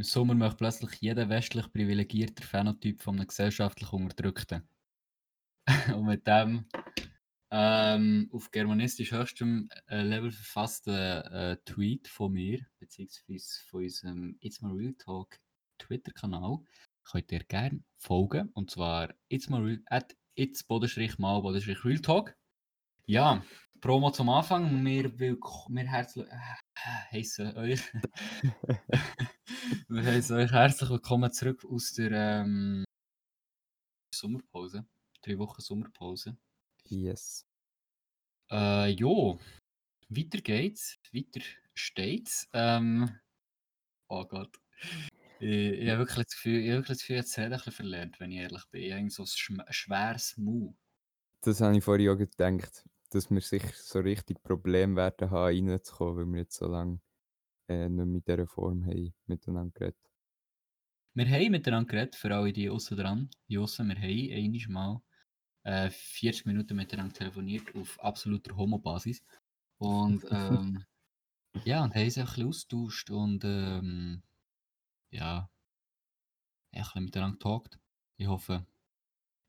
Im Sommer möchte plötzlich jeder westlich privilegierte Phänotyp von einem gesellschaftlich Unterdrückten. Und mit dem ähm, auf germanistisch höchstem äh, Level verfassten äh, Tweet von mir, beziehungsweise von unserem It's My Real Talk Twitter-Kanal, könnt ihr gerne folgen. Und zwar It's My Real, at It's mal Real Talk. Ja, Promo zum Anfang. Wir, wir herzlich, heißen euch, wir heißen euch herzlich willkommen zurück aus der ähm, Sommerpause. Drei Wochen Sommerpause. Yes. Äh, jo, weiter geht's, weiter steht's. Ähm, oh Gott. Ich, ich habe wirklich das Gefühl, ich habe wirklich das Gefühl, jetzt bisschen verlernt, wenn ich ehrlich bin. Ich habe so ein schweres Mu. Das habe ich vorhin auch gedacht, dass wir sich so richtig Probleme werden haben, reinzukommen, weil wir jetzt so lange äh, nicht mit dieser Form haben miteinander geredet. Wir haben miteinander geredet, für alle die außen dran. Außen, wir haben einmal mal äh, 40 Minuten miteinander telefoniert auf absoluter Homo-Basis. Und ähm, ja, und haben sich ein bisschen austauscht und ähm, ja, ein bisschen miteinander getalkt. Ich hoffe,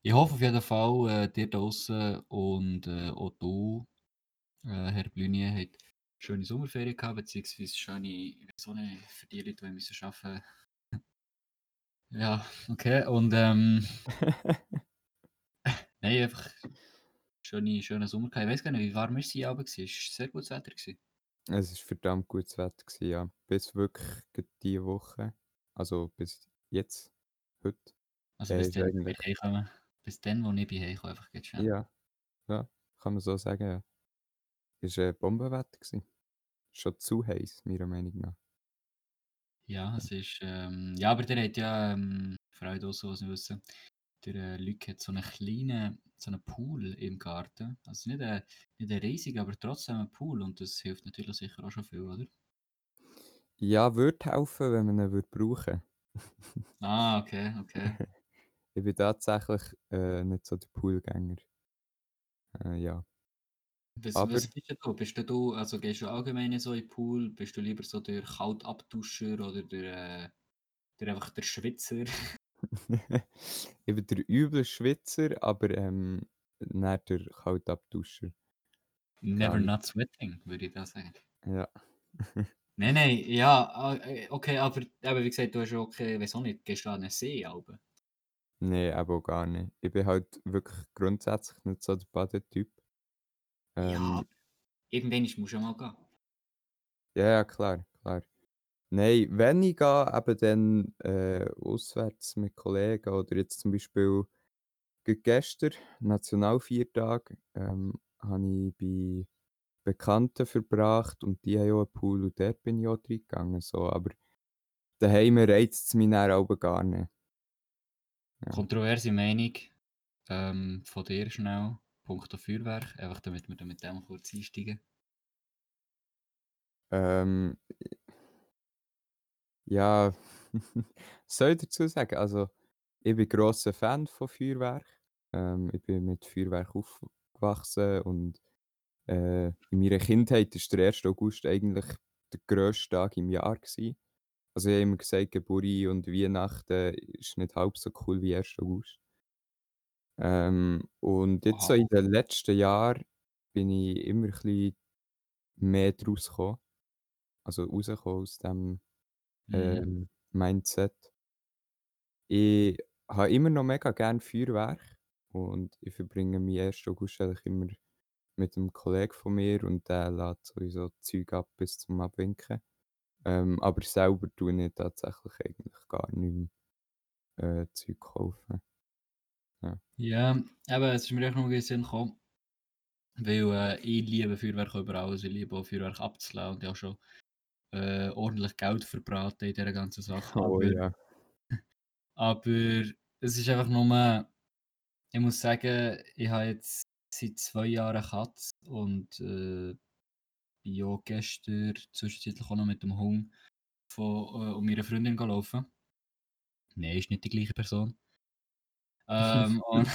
ich hoffe auf jeden Fall, äh, dir draußen und äh, auch du, äh, Herr Blünier, habt schöne Sommerferien gehabt, beziehungsweise schöne, nicht, für die Leute, die müssen arbeiten. ja, okay, und ähm, Nein, einfach schöne, schöner Sommer. Ich weiß gar nicht, wie warm war es aber Es war sehr gutes Wetter. Gewesen. Es war verdammt gutes Wetter, gewesen, ja. Bis wirklich diese Woche. Also bis jetzt, heute. Also bis dann, eigentlich... ich. Bis dann, wo ich bei heimkomme, einfach geht schnell. Ja, ja, kann man so sagen, ja. Es war ein Bombenwetter. Gewesen. Schon zu heiß, meiner Meinung nach. Ja, es ist, ähm, ja, aber der hat ja, ähm, für alle, die es wissen, der äh, Luc hat so einen kleinen so einen Pool im Garten. Also nicht ein, nicht ein riesig, aber trotzdem ein Pool und das hilft natürlich sicher auch schon viel, oder? Ja, würde helfen, wenn man ihn würde brauchen Ah, okay, okay. ich bin tatsächlich äh, nicht so der Poolgänger. Äh, ja. Was, aber, was bist du? Bist du, also gehst du allgemein so in den Pool? Bist du lieber so der Kaltabduscher oder der, äh, der einfach der Schwitzer? ich bin der üble Schwitzer, aber ähm, nicht der Kaltabduscher. Never Kann not sweating, würde ich da sagen. Ja. nein, nein, ja, ah, äh, okay, aber, aber wie gesagt, du hast okay, weiß auch nicht, gehst du an einen See, aber? Nein, aber auch gar nicht. Ich bin halt wirklich grundsätzlich nicht so der Badetyp. Ähm, ja, irgendwann musst du schon mal gehen. Ja, ja, klar, klar. Nein, wenn ich gehe, eben dann äh, auswärts mit Kollegen oder jetzt zum Beispiel gestern, Nationalviertag, ähm, habe ich bei Bekannten verbracht und die haben auch einen Pool und dort bin ich auch reingegangen. So. Aber daheim reizt es mich dann aber gar nicht. Ja. Kontroverse Meinung ähm, von dir schnell, Punkt Feuerwerk, einfach damit wir mit dem kurz einsteigen. Ähm, ja, soll ich dazu sagen? Also, ich bin grosser Fan von Feuerwerk. Ähm, ich bin mit Feuerwerk aufgewachsen und äh, in meiner Kindheit war der 1. August eigentlich der grösste Tag im Jahr. Gewesen. Also, ich habe immer gesagt, Geburt und Weihnachten ist nicht halb so cool wie 1. August. Ähm, und jetzt so in den letzten Jahren bin ich immer ein bisschen mehr draus gekommen. Also rausgekommen aus dem Mhm. ähm, Mindset. Ich habe immer noch mega gerne Feuerwerk und ich verbringe meinen 1. August eigentlich immer mit einem Kollegen von mir und der lädt sowieso Zeug ab bis zum Abwinken. Ähm, aber selber tue ich tatsächlich eigentlich gar nicht mehr äh, Zeug kaufen. Ja. Ja, aber es ist mir auch noch in den Sinn gekommen, weil äh, ich liebe Feuerwerk über alles, ich liebe auch Feuerwerk abzuladen und ja schon äh, ordentlich Geld verbraten in dieser ganzen Sache. Oh aber, ja. aber es ist einfach nur, ich muss sagen, ich habe jetzt seit zwei Jahren Katz und äh, bin ja gestern zwischenzeitlich auch noch mit dem Hund von, äh, um ihre Freundin gelaufen. Nein, ist nicht die gleiche Person. Ähm, und,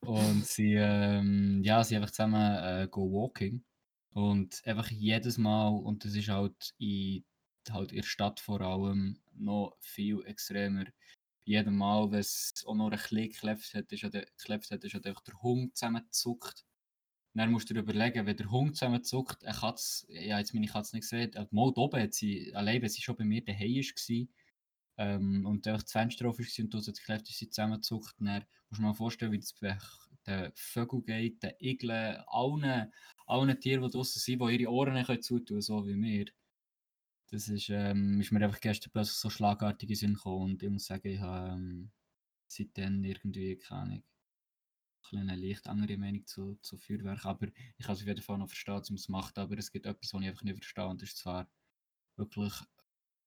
und sie, ähm, ja, sie einfach zusammen äh, go walking. Und einfach jedes Mal, und das ist halt in halt in der Stadt vor allem noch viel extremer. Jedes Mal, wenn es auch noch ein bisschen geklebt hat, ist, der, geklebt hat, ist halt einfach der Hund zusammengezuckt. Dann musst du dir überlegen, wenn der Hund zusammenzuckt, eine Katze, ja, jetzt meine Katze nicht gesehen, mal oben hat sie, allein wenn sie schon bei mir daheim war, ähm, und einfach das Fenster offen war und du das geklebt ist, sie zusammenzuckt, dann musst du mal vorstellen, wie das den Vögeln geht, den Igeln, allen, allen Tieren, die draußen sind, die ihre Ohren nicht zutun so wie wir. Das ist, ähm, ist mir einfach gestern plötzlich so schlagartig in Sinn gekommen und ich muss sagen, ich habe ähm, seitdem irgendwie keine eine leicht andere Meinung zu, zu Feuerwerk, aber ich kann es auf jeden Fall noch verstehen, dass man es macht, aber es gibt etwas, was ich einfach nicht verstehe und das ist zwar wirklich,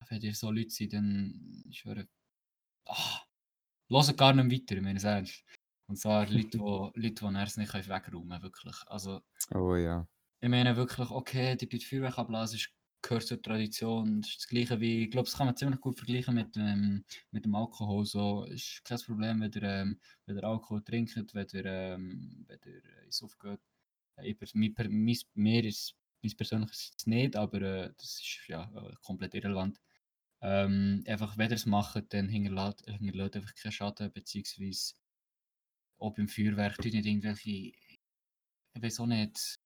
wenn ihr so Leute seid, dann ich höre, ach, hören gar nicht weiter, ich meine es ernst. Und zwar Leute, die, Leute, die es nicht wegräumen können, wirklich. Also, oh ja. Ich meine wirklich, okay, die Feuerwerk ablassen ist gehört zur Tradition. Das ist das Gleiche wie, ich glaube, das kann man ziemlich gut vergleichen mit, ähm, mit dem Alkohol. So ist kein Problem, wenn ihr, ähm, wenn ihr Alkohol trinkt, wenn ihr, ähm, wenn ihr ins Aufgeht. Äh, mein, mein, mir ist mein persönliches nicht, aber äh, das ist ja äh, komplett irrelevant. Ähm, einfach, wenn ihr es macht, dann hinterlässt, hinterlässt einfach keinen Schaden, beziehungsweise ob im Feuerwerk nicht irgendwelche, ich weiß auch nicht,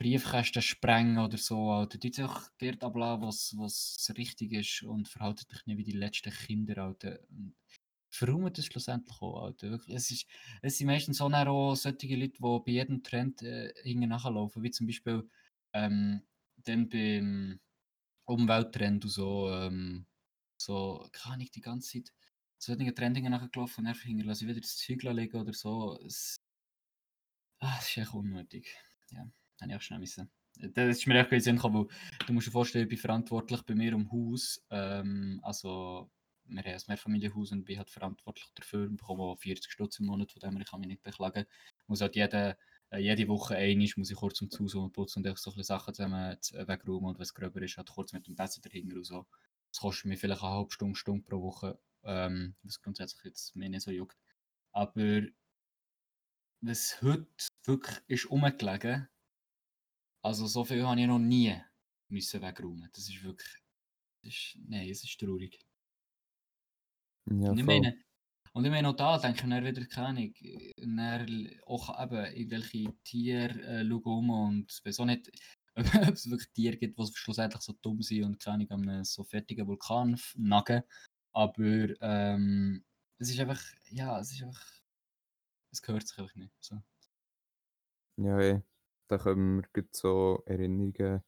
Briefkästen sprengen oder so. Alter. Dort einfach dort ablassen, was, was richtig ist und verhaltet dich nicht wie die letzten Kinder. Alter. verräumt es schlussendlich auch. Alter. Wirklich, es, ist, es sind meistens auch, solche Leute, die bei jedem Trend äh, nachlaufen. Wie zum Beispiel ähm, dann beim Umwelttrend und so. Ähm, so, kann ich die ganze Zeit so solche Trend hinten nachgelaufen und einfach hinterlasse wieder das Zeug legen oder so. Es, ah, das ist echt unnötig. Ja. Habe ich auch schnell müssen. Das ist mir echt gekommen, weil du musst dir vorstellen, ich bin verantwortlich bei mir im Haus. Ähm, also, wir haben ein Mehrfamilienhaus und bin halt verantwortlich dafür und bekomme auch 40 Stutz im Monat, von dem ich kann mich nicht beklagen. Ich muss halt jede, äh, jede Woche einmal muss ich kurz um Haus und putzen und so ein Sachen zusammen äh, wegräumen und wenn es gröber ist, halt kurz mit dem Bessen dahinter und so. Das kostet mir vielleicht eine halbe Stunde, Stunde pro Woche, ähm, was grundsätzlich jetzt mir nicht so juckt. Aber was heute wirklich ist umgelegen, also so viel habe ich noch nie müssen wegräumen. Das ist wirklich. Das ist, nein, es ist traurig. Ja, und, ich meine, und ich meine auch da denke ich dann wieder, keine Ahnung, auch eben irgendwelche Tiere äh, schauen und weiß auch nicht, ob es wirklich Tiere gibt, die schlussendlich so dumm sind und keine Ahnung, an einem so fertigen Vulkan nagen. Aber ähm, es ist einfach, ja, es ist einfach, es gehört sich einfach nicht. So. Ja, ey. Da kommen mir so Erinnerungen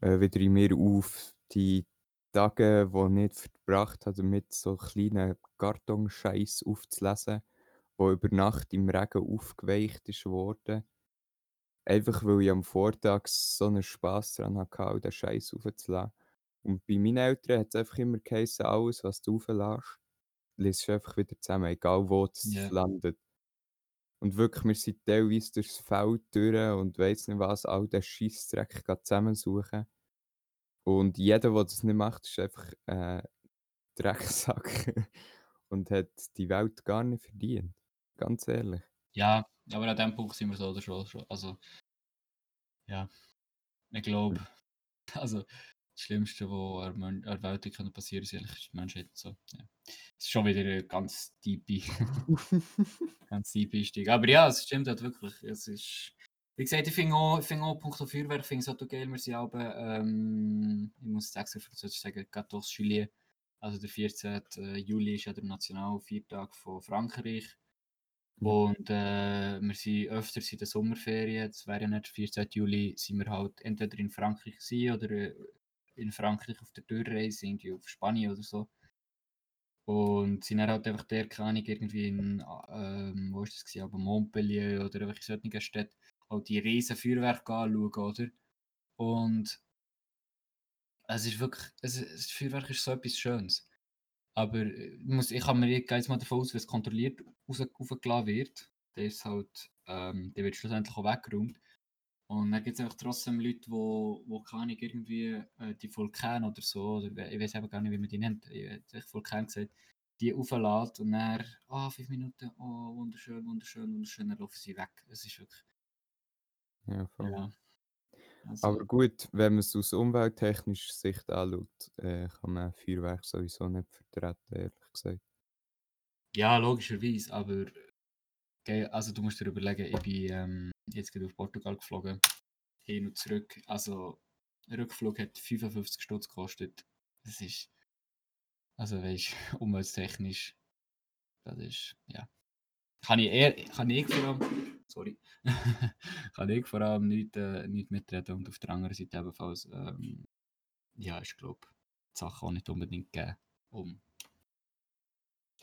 äh, wieder in mir auf, die Tage, die ich nicht verbracht habe, damit so kleinen Kartonscheiß aufzulesen, der über Nacht im Regen aufgeweicht ist worden. Einfach weil ich am Vortag so einen Spass daran hatte, den Scheiß aufzulassen. Und bei meinen Eltern hat es einfach immer geheißen, alles, was du auflässt, liest du einfach wieder zusammen, egal wo es Ja. landet. Und wirklich, wir sind teilweise durchs Feld durch und weiss nicht was, all den Scheissdreck zusammensuchen. Und jeder, der das nicht macht, ist einfach äh, Drecksack und hat die Welt gar nicht verdient. Ganz ehrlich. Ja, aber an dem Punkt sind wir so oder schon. Also, ja, ich glaube, also das Schlimmste, was der Welt passieren kann, ist eigentlich die Menschheit. So. Ja. Das ist schon wieder ein ganz tiefe, ganz tiefe Einstieg. Aber ja, es stimmt halt wirklich. Es ist, wie gesagt, ich finde auch, find auch Punkt Feuerwerk, finde es auch geil, wir sind aber, ähm, ich muss es extra französisch sagen, Gatos Juillet. Also der 14. Juli ist ja der Nationalviertag von Frankreich. Und äh, wir sind öfters in der Sommerferien, das wäre ja nicht der 14. Juli, sind wir halt entweder in Frankreich oder äh, in Frankreich auf der Durchreise, irgendwie auf Spanien oder so. Und sind dann halt einfach der, keine irgendwie in, ähm, wo ist das gewesen, aber Montpellier oder irgendwelche solchen Städte, halt die riesen Feuerwerke anschauen, oder? Und es ist wirklich, es, das Feuerwerk ist so etwas Schönes. Aber ich, muss, ich kann mir jetzt mal davon aus, wenn es kontrolliert rausgelassen wird, der ist halt, ähm, der wird schlussendlich auch weggeräumt. Und dann gibt es einfach trotzdem Leute, wo, wo keine irgendwie äh, die Vulkane oder so, oder ich weiß eben gar nicht, wie man die nennt, ich habe Vulkan gesagt, die auflädt und dann, ah, oh, fünf Minuten, oh, wunderschön, wunderschön, wunderschön, dann laufen sie weg. Es ist wirklich. Ja, voll. Ja. Also, Aber gut, wenn man es aus umwelttechnischer Sicht anschaut, äh, kann man Feuerwerk sowieso nicht vertreten, ehrlich gesagt. ja, logischerweise, aber gell, also du musst dir überlegen, ich bin ähm, jetzt gerade auf Portugal geflogen, hin und zurück. Also, der Rückflug hat 55 Stutz gekostet. Das ist, also weißt umwelttechnisch, das ist, ja. Kann ich eher, kann ich vor allem, sorry, kann ich vor allem nicht, äh, nicht mitreden und auf der anderen Seite ebenfalls, ähm, ja, ich glaube, die Sachen auch nicht unbedingt geben, um,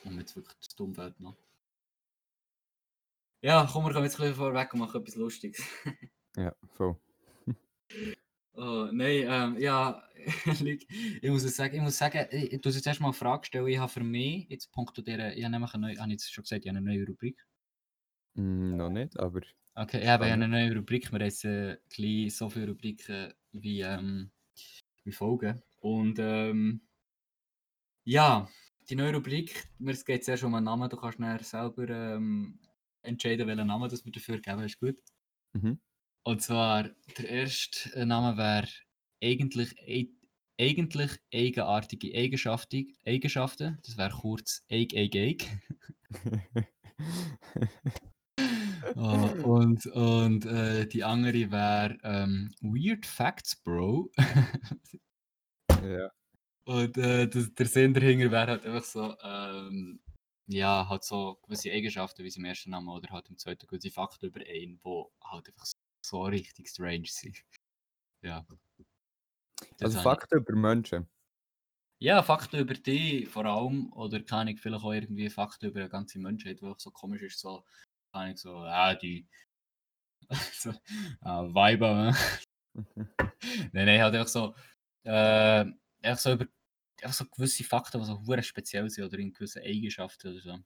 um jetzt wirklich die Umwelt noch. Ja, komm, wir kommen jetzt ein bisschen vorweg und machen etwas Lustiges. Ja, voll. Oh, nein, ähm, ja, ich muss es sagen, ich muss sagen, ich, ich muss jetzt erstmal eine Frage stellen. Ich habe für mich, jetzt Punkt dieser, ich habe nämlich eine neue, habe ich schon gesagt, ich habe eine neue Rubrik. Mm, noch nicht, aber Okay, ich habe eine neue Rubrik. Wir haben jetzt äh, gleich so viele Rubriken wie, ähm, wie Folgen. Und ähm, ja, die neue Rubrik, mir geht zuerst um einen Namen. Du kannst dann selber ähm, entscheiden, welchen Namen das wir dafür geben. Ist gut. Mhm. Und zwar, der erste Name wäre eigentlich, ei- eigentlich eigenartige Eigenschaften. Eigenschaften. Das wäre kurz Eig, Eig, Eig. Oh, und und äh, die andere wäre ähm, Weird Facts, Bro. ja. und äh, das, der Sinn dahinter wäre halt einfach so, ähm, ja, halt so gewisse Eigenschaften, wie sie im ersten Namen oder halt im zweiten gewisse Fakten über einen, wo halt einfach so richtig strange sind. Ja. Das Also habe ich- Fakten über Menschen. Ja, Fakten über dich vor allem, oder kann ich vielleicht auch irgendwie Fakten über eine ganze Menschheit, wo auch so komisch ist, so, kann ich so, ah, die, so, ah, Weiber, nein, nein, halt einfach so, äh, einfach so über, einfach so gewisse Fakten, die so hure speziell sind, oder in gewissen Eigenschaften oder so.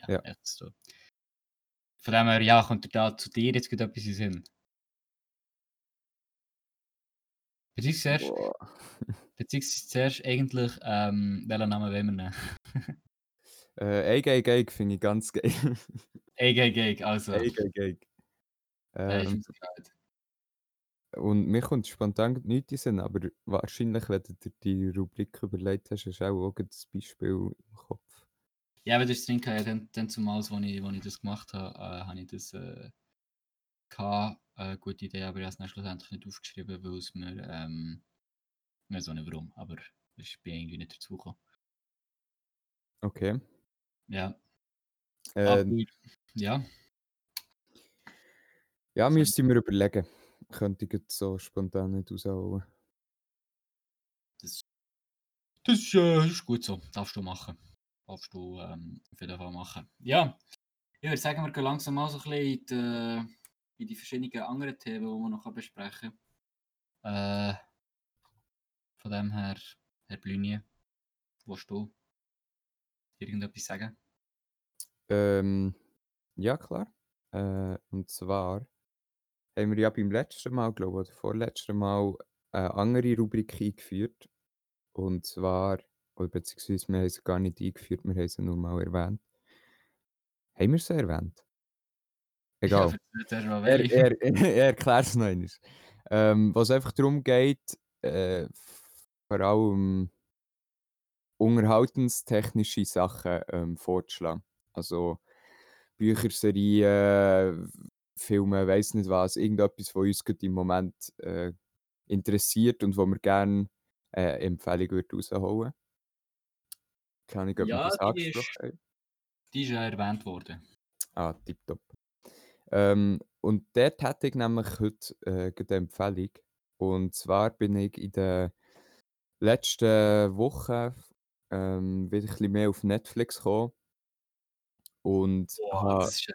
Ja, Ja. echt so. Von dem her, ja, kommt da zu dir jetzt gerade etwas in Sinn? Beziehungsweise zuerst, Boah. beziehungsweise zuerst eigentlich, ähm, welchen Namen wollen wir nehmen? Äh, Eig, Eig, Eig finde ich ganz geil. Eig, eig, eig, also. Eig. Ja, ist Ähm, klar. Und mir kommt spontan nichts in den Sinn, aber wahrscheinlich, wenn du dir die Rubrik überlegt hast, hast du auch, auch das Beispiel im Kopf. Ja, aber ist das Ding, ja, dann, dann zumals, als ich, als ich das gemacht habe, äh, habe ich das äh, gehabt. Äh, gute Idee, aber ich habe es schlussendlich nicht aufgeschrieben, weil es mir, ähm, ich weiß auch nicht warum, aber ich bin irgendwie nicht dazu gekommen. Okay. Ja, Äh, aber ja, ja, so- müsste ich mir überlegen. Könnte ich jetzt so spontan nicht rausholen. das, das, ist, äh, ist gut so, darfst du machen. Darfst du ähm, auf jeden Fall machen. Ja, ich würde sagen, wir gehen langsam mal so ein bisschen in die, in die verschiedenen anderen Themen, die man noch besprechen kann. Äh, von dem her, Herr Blünie, willst du irgendetwas sagen? Ähm, ja, klar. Äh, und zwar haben wir ja beim letzten Mal, glaube ich, oder vorletzten Mal eine andere Rubrik eingeführt. Und zwar, oder beziehungsweise wir haben sie gar nicht eingeführt, wir haben sie nur mal erwähnt. Haben wir sie erwähnt? Egal. Ja, mal Er, er, er erklärt es noch einmal. Ähm, was einfach darum geht, äh, vor allem unterhaltenstechnische Sachen ähm, vorzuschlagen. Also Bücher, Serien, Filme, weiß nicht was, irgendetwas, was uns im Moment äh, interessiert und wo wir gerne äh, Empfehlung würde rausholen. Ob wir Ja, das die angesprochen ist- haben. Die ist ja erwähnt worden. Ah, tipptopp. Ähm, und dort hätte ich nämlich heute äh, eine Empfehlung. Und zwar bin ich in der letzten Woche ähm, wieder ein bisschen mehr auf Netflix gekommen. Und Boah, ha- das, ist,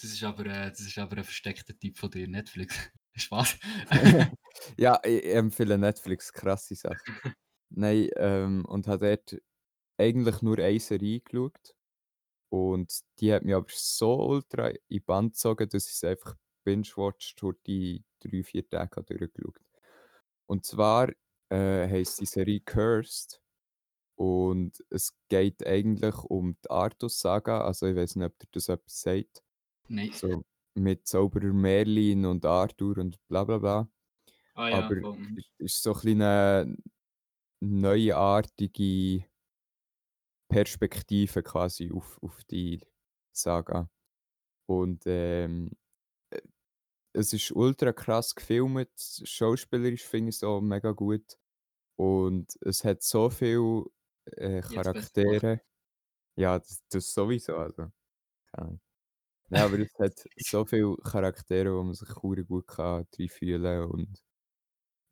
das, ist aber, äh, das ist aber ein versteckter Tipp von dir, Netflix. Spaß. ja, ich empfehle Netflix, krasse Sache. Nein, ähm, und habe dort eigentlich nur eine Serie geschaut. Und die hat mich aber so ultra in die Band gezogen, dass ich es einfach binge-watched durch die drei, vier Tage habe durchgeschaut. Und zwar äh, heisst die Serie Cursed. Und es geht eigentlich um die Artus-Saga. Also ich weiß nicht, ob dir das etwas sagt. Nein. So mit Zauberer Merlin und Arthur und bla bla bla. Ah ja, aber es ist so ein bisschen 'ne neuartige Perspektive quasi auf auf die Saga. Und, ähm, äh, es ist ultra krass gefilmt, schauspielerisch finde ich's auch mega gut und es hat so viel, äh. Charaktere. Ja, das das sowieso, also, keine Ja, aber es hat so viele Charaktere, wo man sich hure gut kann reinfühlen und,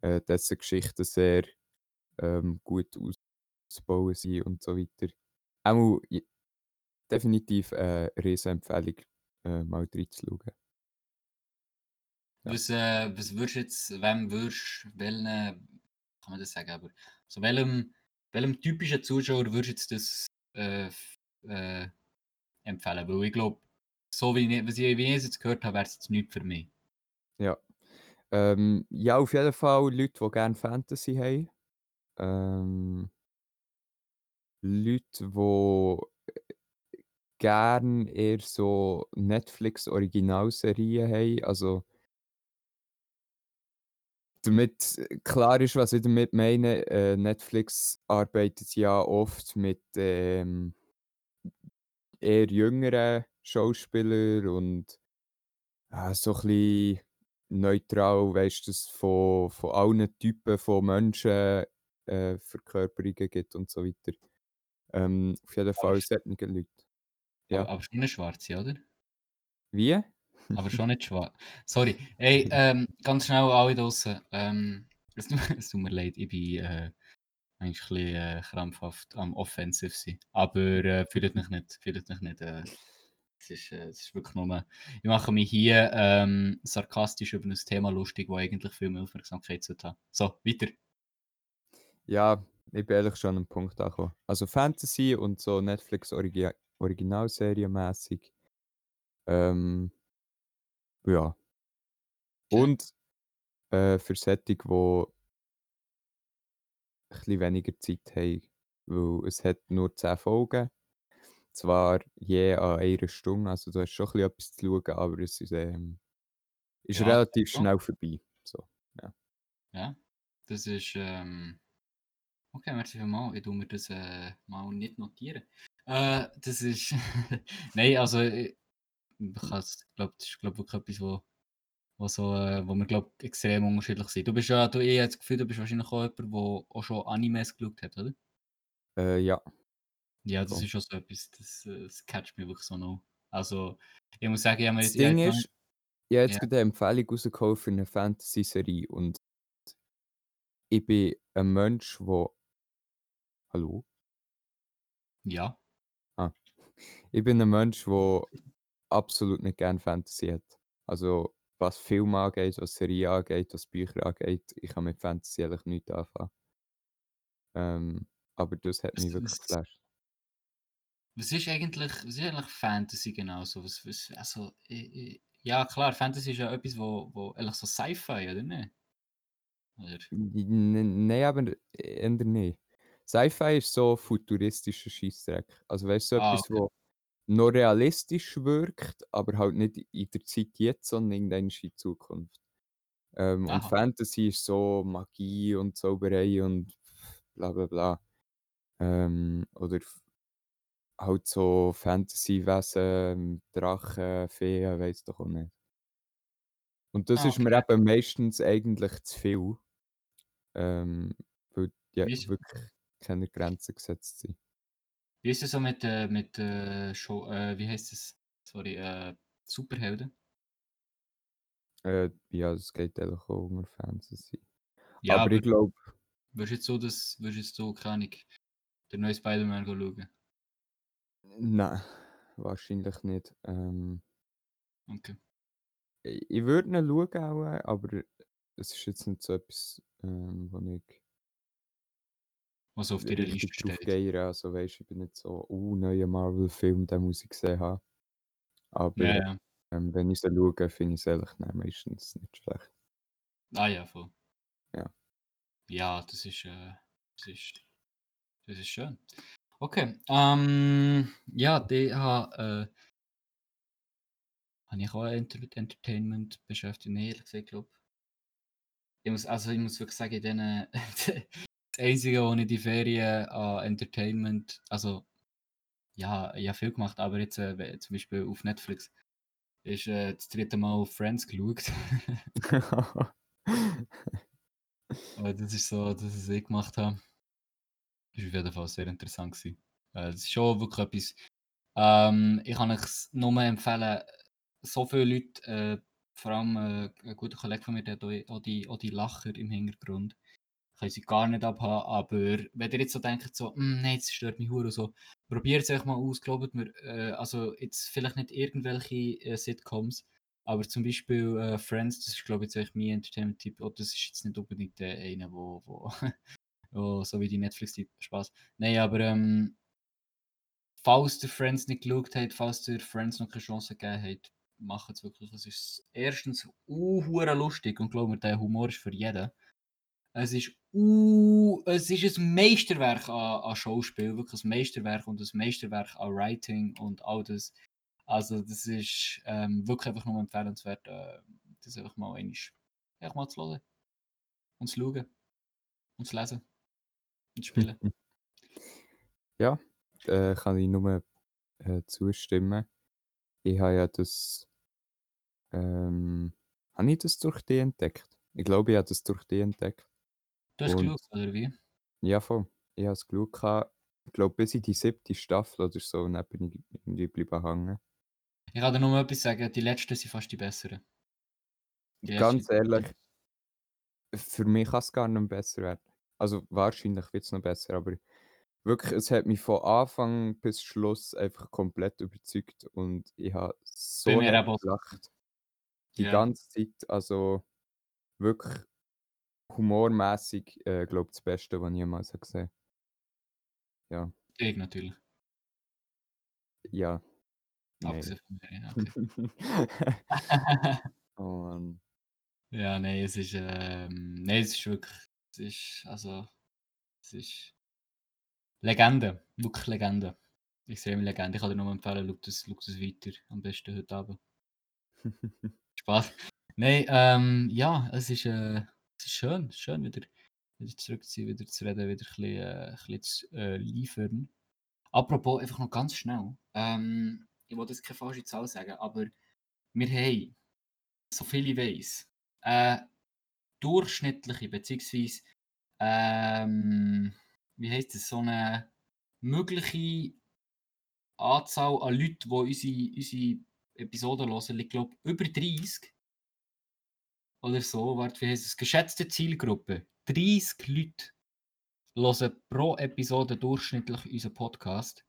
äh, dessen Geschichten sehr, ähm, gut auszubauen sind und so weiter. Auch j definitiv, äh, Riesenempfehlung, äh, mal reinzuschauen. Ja. Was, äh, was würdest du jetzt, wem würdest, welchen, kann man das sagen, aber so welchem, welchem typischen Zuschauer würdest du das äh, äh, empfehlen? Weil ich glaube, so wie ich, wie ich es jetzt gehört habe, wäre es jetzt nichts für mich. Ja. Ähm, ja, auf jeden Fall Leute, die gerne Fantasy haben. Ähm, Leute, die gerne eher so Netflix-Originalserien haben. Also, damit klar ist, was ich damit meine, äh, Netflix arbeitet ja oft mit ähm, eher jüngeren Schauspielern und ja, so ein bisschen neutral, weißt du, von, von allen Typen von Menschen äh, Verkörperungen gibt und so weiter. Ähm, auf jeden Fall solche Leute. aber, Ja. aber schon eine schwarze, oder? Wie? Aber schon nicht schwarz. Sorry. Ey, ähm, ganz schnell alle draußen. Ähm, es, tut- es tut mir leid, ich bin äh, eigentlich ein bisschen äh, krampfhaft am Offensive sein. Aber äh, fühlt mich nicht. Fühlt mich nicht. Äh, es, ist, äh, es ist wirklich nur. Ich mache mich hier ähm, sarkastisch über ein Thema lustig, das eigentlich viel mehr Aufmerksamkeit sollte haben. So, weiter. Ja, ich bin ehrlich schon an 'nem Punkt angekommen. Also Fantasy und so Netflix Origi Originalserienmäßig. Ähm, ja. Und, äh, für solche, die ein bisschen weniger Zeit haben, weil es hat nur 10 Folgen. Zwar je an einer Stunde, also du hast schon ein bisschen etwas zu schauen, aber es ist, ähm ist Ja, relativ schon. schnell vorbei, so, ja. Ja, das ist. Ähm, okay, merci vielmals. Ich tue mir das äh, mal nicht notieren. Äh, das ist. Nein, also. Ich, ich glaube, das ist glaub, wirklich etwas, wo, wo, so, äh, wo wir glaub, extrem unterschiedlich sind. Du bist ja, du, ich habe das Gefühl, du bist wahrscheinlich auch jemand, der auch schon Animes geschaut hat, oder? Äh, ja, Ja, das voll. ist schon so etwas, das, äh, das catcht mich wirklich so noch. Also, ich muss sagen, ich habe mir Das jetzt, Ding ist, ich habe jetzt Ja, gerade eine Empfehlung rausgehauen für 'ne Fantasy-Serie und ich bin ein Mensch, der hallo? ja. Ah. Ich bin ein Mensch, der absolut nicht gerne Fantasy hat. Also, was Filme angeht, was Serien angeht, was Bücher angeht, ich kann mit Fantasy eigentlich nichts anfangen. Ähm, aber das hat mich wirklich was, geflasht. Was ist eigentlich, was ist eigentlich Fantasy genau so? Was, was, also, ich, ja klar, Fantasy ist ja etwas, wo, wo eigentlich so Sci-Fi, oder nicht? Oder? Nein, aber eher nicht. Sci-Fi ist so futuristischer Scheissdreck. Also, weißt du, so Ah, etwas, okay. wo noch realistisch wirkt, aber halt nicht in der Zeit jetzt, sondern in Zukunft. Ähm, und. Fantasy ist so Magie und Zauberei und bla bla bla. Ähm, oder halt so Fantasy-Wesen, Drachen, Feen, weiss doch auch nicht. Und das Ah, ist mir okay. eben meistens eigentlich zu viel, ähm, weil ja ist, wirklich keine Grenzen gesetzt sind. wie ist es so mit, äh, mit äh, Show, äh, wie heißt es? Sorry, äh, Superhelden? Äh, ja, das geht eigentlich auch unter Fantasy. Ja, Aber aber ich glaube würdest du jetzt so, das, würdest du jetzt so, keine Ahnung, den neuen Spider-Man schauen? Nein, wahrscheinlich nicht. Ähm, Okay. ich würde ihn schauen auch, aber es ist jetzt nicht so etwas, ähm, wo ich Was auf deiner Liste richtig drauf steht. gehe. Also, weißt ich bin nicht so: «Oh, neuer Marvel-Film, den muss ich gesehen haben.» Aber, Ja, ähm, wenn ich sie schaue, finde ich es eigentlich dann meistens nicht schlecht. Ah ja, voll. Ja. Ja, das ist, äh, das ist, das ist schön. Okay. Ähm, ja, die habe, äh, habe ich auch Enter Entertainment beschäftigt. Nee, ehrlich gesagt, glaube Ich muss, also ich muss wirklich sagen, in denen, das Einzige, wo ich die Ferien an Entertainment, also ja, ich habe viel gemacht, aber jetzt äh, zum Beispiel auf Netflix, ist äh, das dritte Mal Friends geschaut. Aber das ist so, dass ich es gemacht habe. Das war auf jeden Fall sehr interessant. Gewesen. Äh, das ist schon wirklich etwas. Ähm, ich kann euch nur empfehlen, so viele Leute, äh, vor allem äh, ein guter Kollege von mir, der hat auch die, auch die Lacher im Hintergrund. Können sie gar nicht abhaben, aber wenn ihr jetzt so denkt, so, hm, nein, das stört mich hure so, probiert es euch mal aus, glaubt mir, äh, also jetzt vielleicht nicht irgendwelche äh, Sitcoms, aber zum Beispiel äh, Friends, das ist glaube ich jetzt mein Entertainment-Tipp, oh, das ist jetzt nicht unbedingt der eine, wo, wo, wo so wie die Netflix-Tipp, Spaß. Nein, aber ähm, falls der Friends nicht geschaut hat, falls der Friends noch keine Chance gegeben hat, macht es wirklich. Es ist erstens uh, lustig und glaube mir, der Humor ist für jeden. Es ist, uh, es ist ein Meisterwerk an, an Schauspiel, wirklich ein Meisterwerk und ein Meisterwerk an Writing und all das. Also das ist ähm, wirklich einfach nur empfehlenswert, äh, das einfach mal einmal, einfach zu hören und zu schauen und zu lesen spielen. Ja, äh, kann ich nur äh, zustimmen. Ich habe ja das, ähm, habe ich das durch die entdeckt? Ich glaube, ich habe das durch die entdeckt. Du hast geschaut, oder wie? Ja, voll. Ich habe es geschaut. Ich glaube, bis in die siebte Staffel oder so, und dann bin ich irgendwie geblieben hängen. Ich kann dir nur etwas sagen, die letzten sind fast die besseren. Die Ganz ehrlich, für mich kann es gar nicht besser werden. Also wahrscheinlich wird es noch besser, aber wirklich, es hat mich von Anfang bis Schluss einfach komplett überzeugt und ich habe so gelacht. Die ja. ganze Zeit, also wirklich humormäßig, äh, glaube das Beste, was ich jemals gesehen Ja. Ich natürlich. Ja. Abgesehen von mir, ja, okay. oh Mann. Ja, nein, es ist, ähm, nein, es ist wirklich, es ist, also, es ist Legende, wirklich Legende. Extreme Legende. Ich kann dir nur empfehlen, schau das, schau das weiter, am besten heute Abend. Spaß. Nein, ähm, ja, es ist, äh, es ist schön, schön wieder, wieder zurück zu sein, wieder zu reden, wieder ein bisschen, äh, zu äh, liefern. Apropos, einfach noch ganz schnell. Ähm, ich wollte jetzt keine falsche Zahl sagen, aber wir haben, so viel ich weiß, äh, durchschnittliche, beziehungsweise, ähm, wie heißt das, so eine mögliche Anzahl an Leuten, die unsere, unsere Episoden hören, ich glaube über 30 oder so, warte, wie heißt es, geschätzte Zielgruppe, 30 Leute hören pro Episode durchschnittlich unseren Podcast.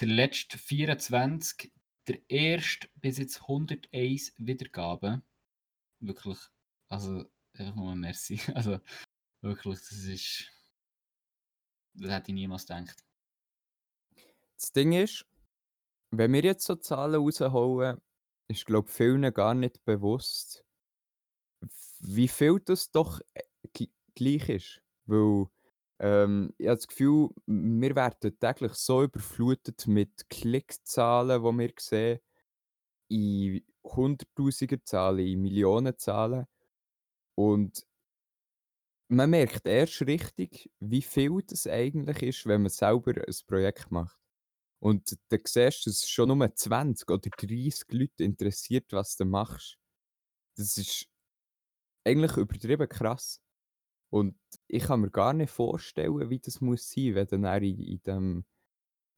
Der letzte 24, der erste bis jetzt 101 Wiedergaben. Wirklich, also einfach ein Merci. Also wirklich, das ist, das hätte ich niemals gedacht. Das Ding ist, wenn wir jetzt so Zahlen rausholen, ist, glaube ich, vielen gar nicht bewusst, wie viel das doch äh, gleich ist. Weil ähm, ich habe das Gefühl, wir werden täglich so überflutet mit Klickzahlen, die wir sehen, in Hunderttausender Zahlen, in Millionen Zahlen. Und man merkt erst richtig, wie viel das eigentlich ist, wenn man selber ein Projekt macht. Und dann siehst du, dass schon nur 20 oder 30 Leute interessiert, was du machst. Das ist eigentlich übertrieben krass. Und ich kann mir gar nicht vorstellen, wie das muss sein, wenn du dann in, in dem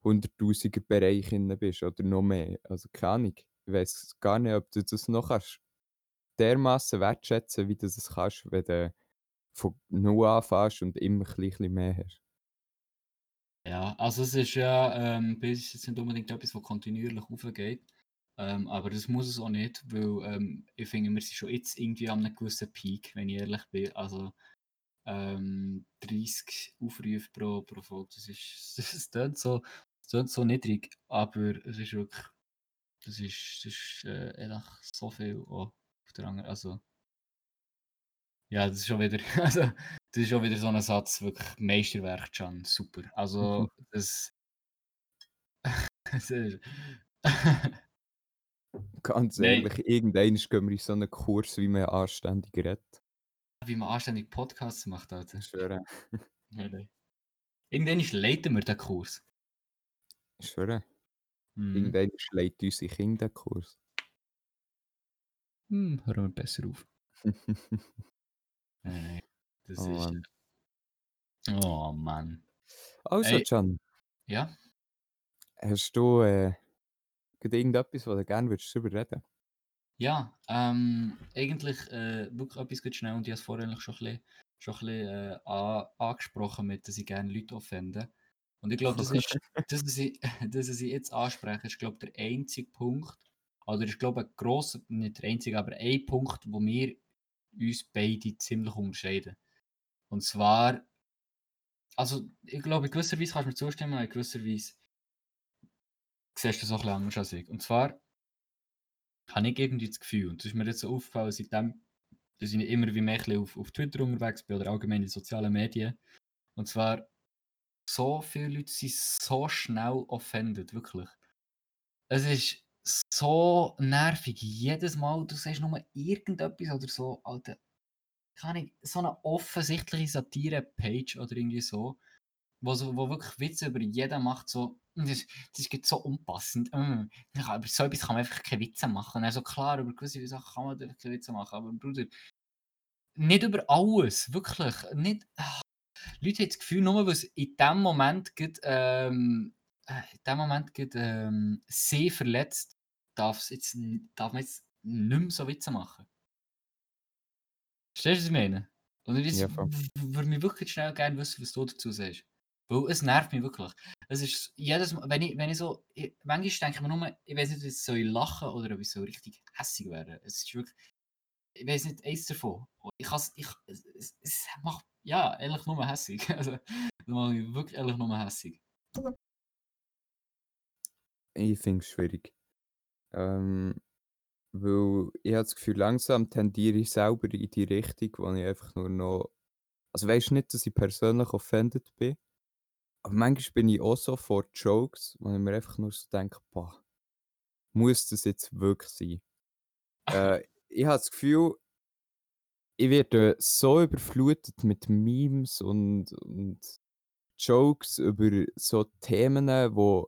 100.000er Bereich bist oder noch mehr. Also keine Ahnung. Ich weiß gar nicht, ob du das noch kannst dermaßen wertschätzen, wie du das kannst, wenn du von null anfängst und immer ein bisschen mehr hast. Ja, also es ist ja, ähm, bis jetzt nicht unbedingt etwas, was kontinuierlich aufgeht. Ähm, aber das muss es auch nicht, weil ähm, ich finde, wir sind schon jetzt irgendwie an einem gewissen Peak, wenn ich ehrlich bin. Also ähm, 30 Aufrufe pro, pro Folge, das ist, das so, das so niedrig, aber es ist wirklich, das ist, das ist äh, so viel auch der anderen, also ja, das ist schon wieder, also das ist schon wieder so ein Satz, wirklich Meisterwerk, Can, super. Also mhm. das, das ist Ganz ehrlich, irgendwann gehen wir in so einen Kurs, wie man anständig redet. wie man anständig Podcasts macht, Alter. Schwöre. Nein. Irgendwann leiten wir den Kurs. Schwöre. Mhm. Irgendwann schlägt unsere Kinder den Kurs. Hm, hören wir besser auf. Nein, nein. Das Oh ist. Mann. Oh Mann. Also, Ey. Can, Ja? hast du äh, irgendetwas, wo du gerne würdest darüber reden Ja, ähm, eigentlich äh, wirklich etwas gut schnell und ich habe es vorher schon ein bisschen, schon ein bisschen äh, an, angesprochen, mit, dass ich gerne Leute offende. Und ich glaube, das ist, das, was ich, das, was ich jetzt anspreche, ist, glaube der einzige Punkt, oder ich glaube, ein grosser, nicht der einzige, aber ein Punkt, wo wir uns beide ziemlich unterscheiden. Und zwar, also ich glaube, in gewisser Weise kannst du mir zustimmen, in gewisser Weise siehst du das auch ein bisschen anders als ich. Und zwar habe ich irgendwie das Gefühl, und das ist mir jetzt so aufgefallen, seitdem dass ich immer wie mehr auf, auf Twitter unterwegs bin oder allgemein in sozialen Medien. Und zwar, so viele Leute sind so schnell offended, wirklich. Es ist so nervig. Jedes Mal, du siehst nur irgendetwas oder so, Alter, kann ich, so eine offensichtliche Satire-Page oder irgendwie so, wo, so, wo wirklich Witze über jeden macht, so, das, das ist so unpassend. Mm, Über so etwas kann man einfach keine Witze machen. Also klar, über gewisse Sachen kann man keine Witze machen, aber Bruder, nicht über alles, wirklich. Nicht, ah, Leute haben das Gefühl, nur weil es in dem Moment geht, ähm, äh, in dem Moment geht, ähm, sie verletzt, darf, jetzt, darf man jetzt nicht mehr so Witze machen. Verstehst du, was ich meine? Und ich Ja, würde mich wirklich schnell gerne wissen, was du dazu sagst. Weil es nervt mich wirklich. Es ist jedes Mal, wenn ich, wenn ich so, ich, manchmal denke ich mir nur, ich weiß nicht, ob ich soll lachen oder ob ich so richtig hässig werde. Es ist wirklich, ich weiß nicht, eins davon. Ich kann's, ich, es, es- es macht, ja, ehrlich nur hässig. Also, das macht mich wirklich ehrlich nur hässig. Ich finde es schwierig. Ähm, weil ich habe das Gefühl, langsam tendiere ich selber in die Richtung, wo ich einfach nur noch. Also weißt nicht, dass ich persönlich offended bin. Aber manchmal bin ich auch so vor Jokes, wo ich mir einfach nur so denke, boah, muss das jetzt wirklich sein? äh, ich habe das Gefühl, ich werde so überflutet mit Memes und, und Jokes über so Themen, die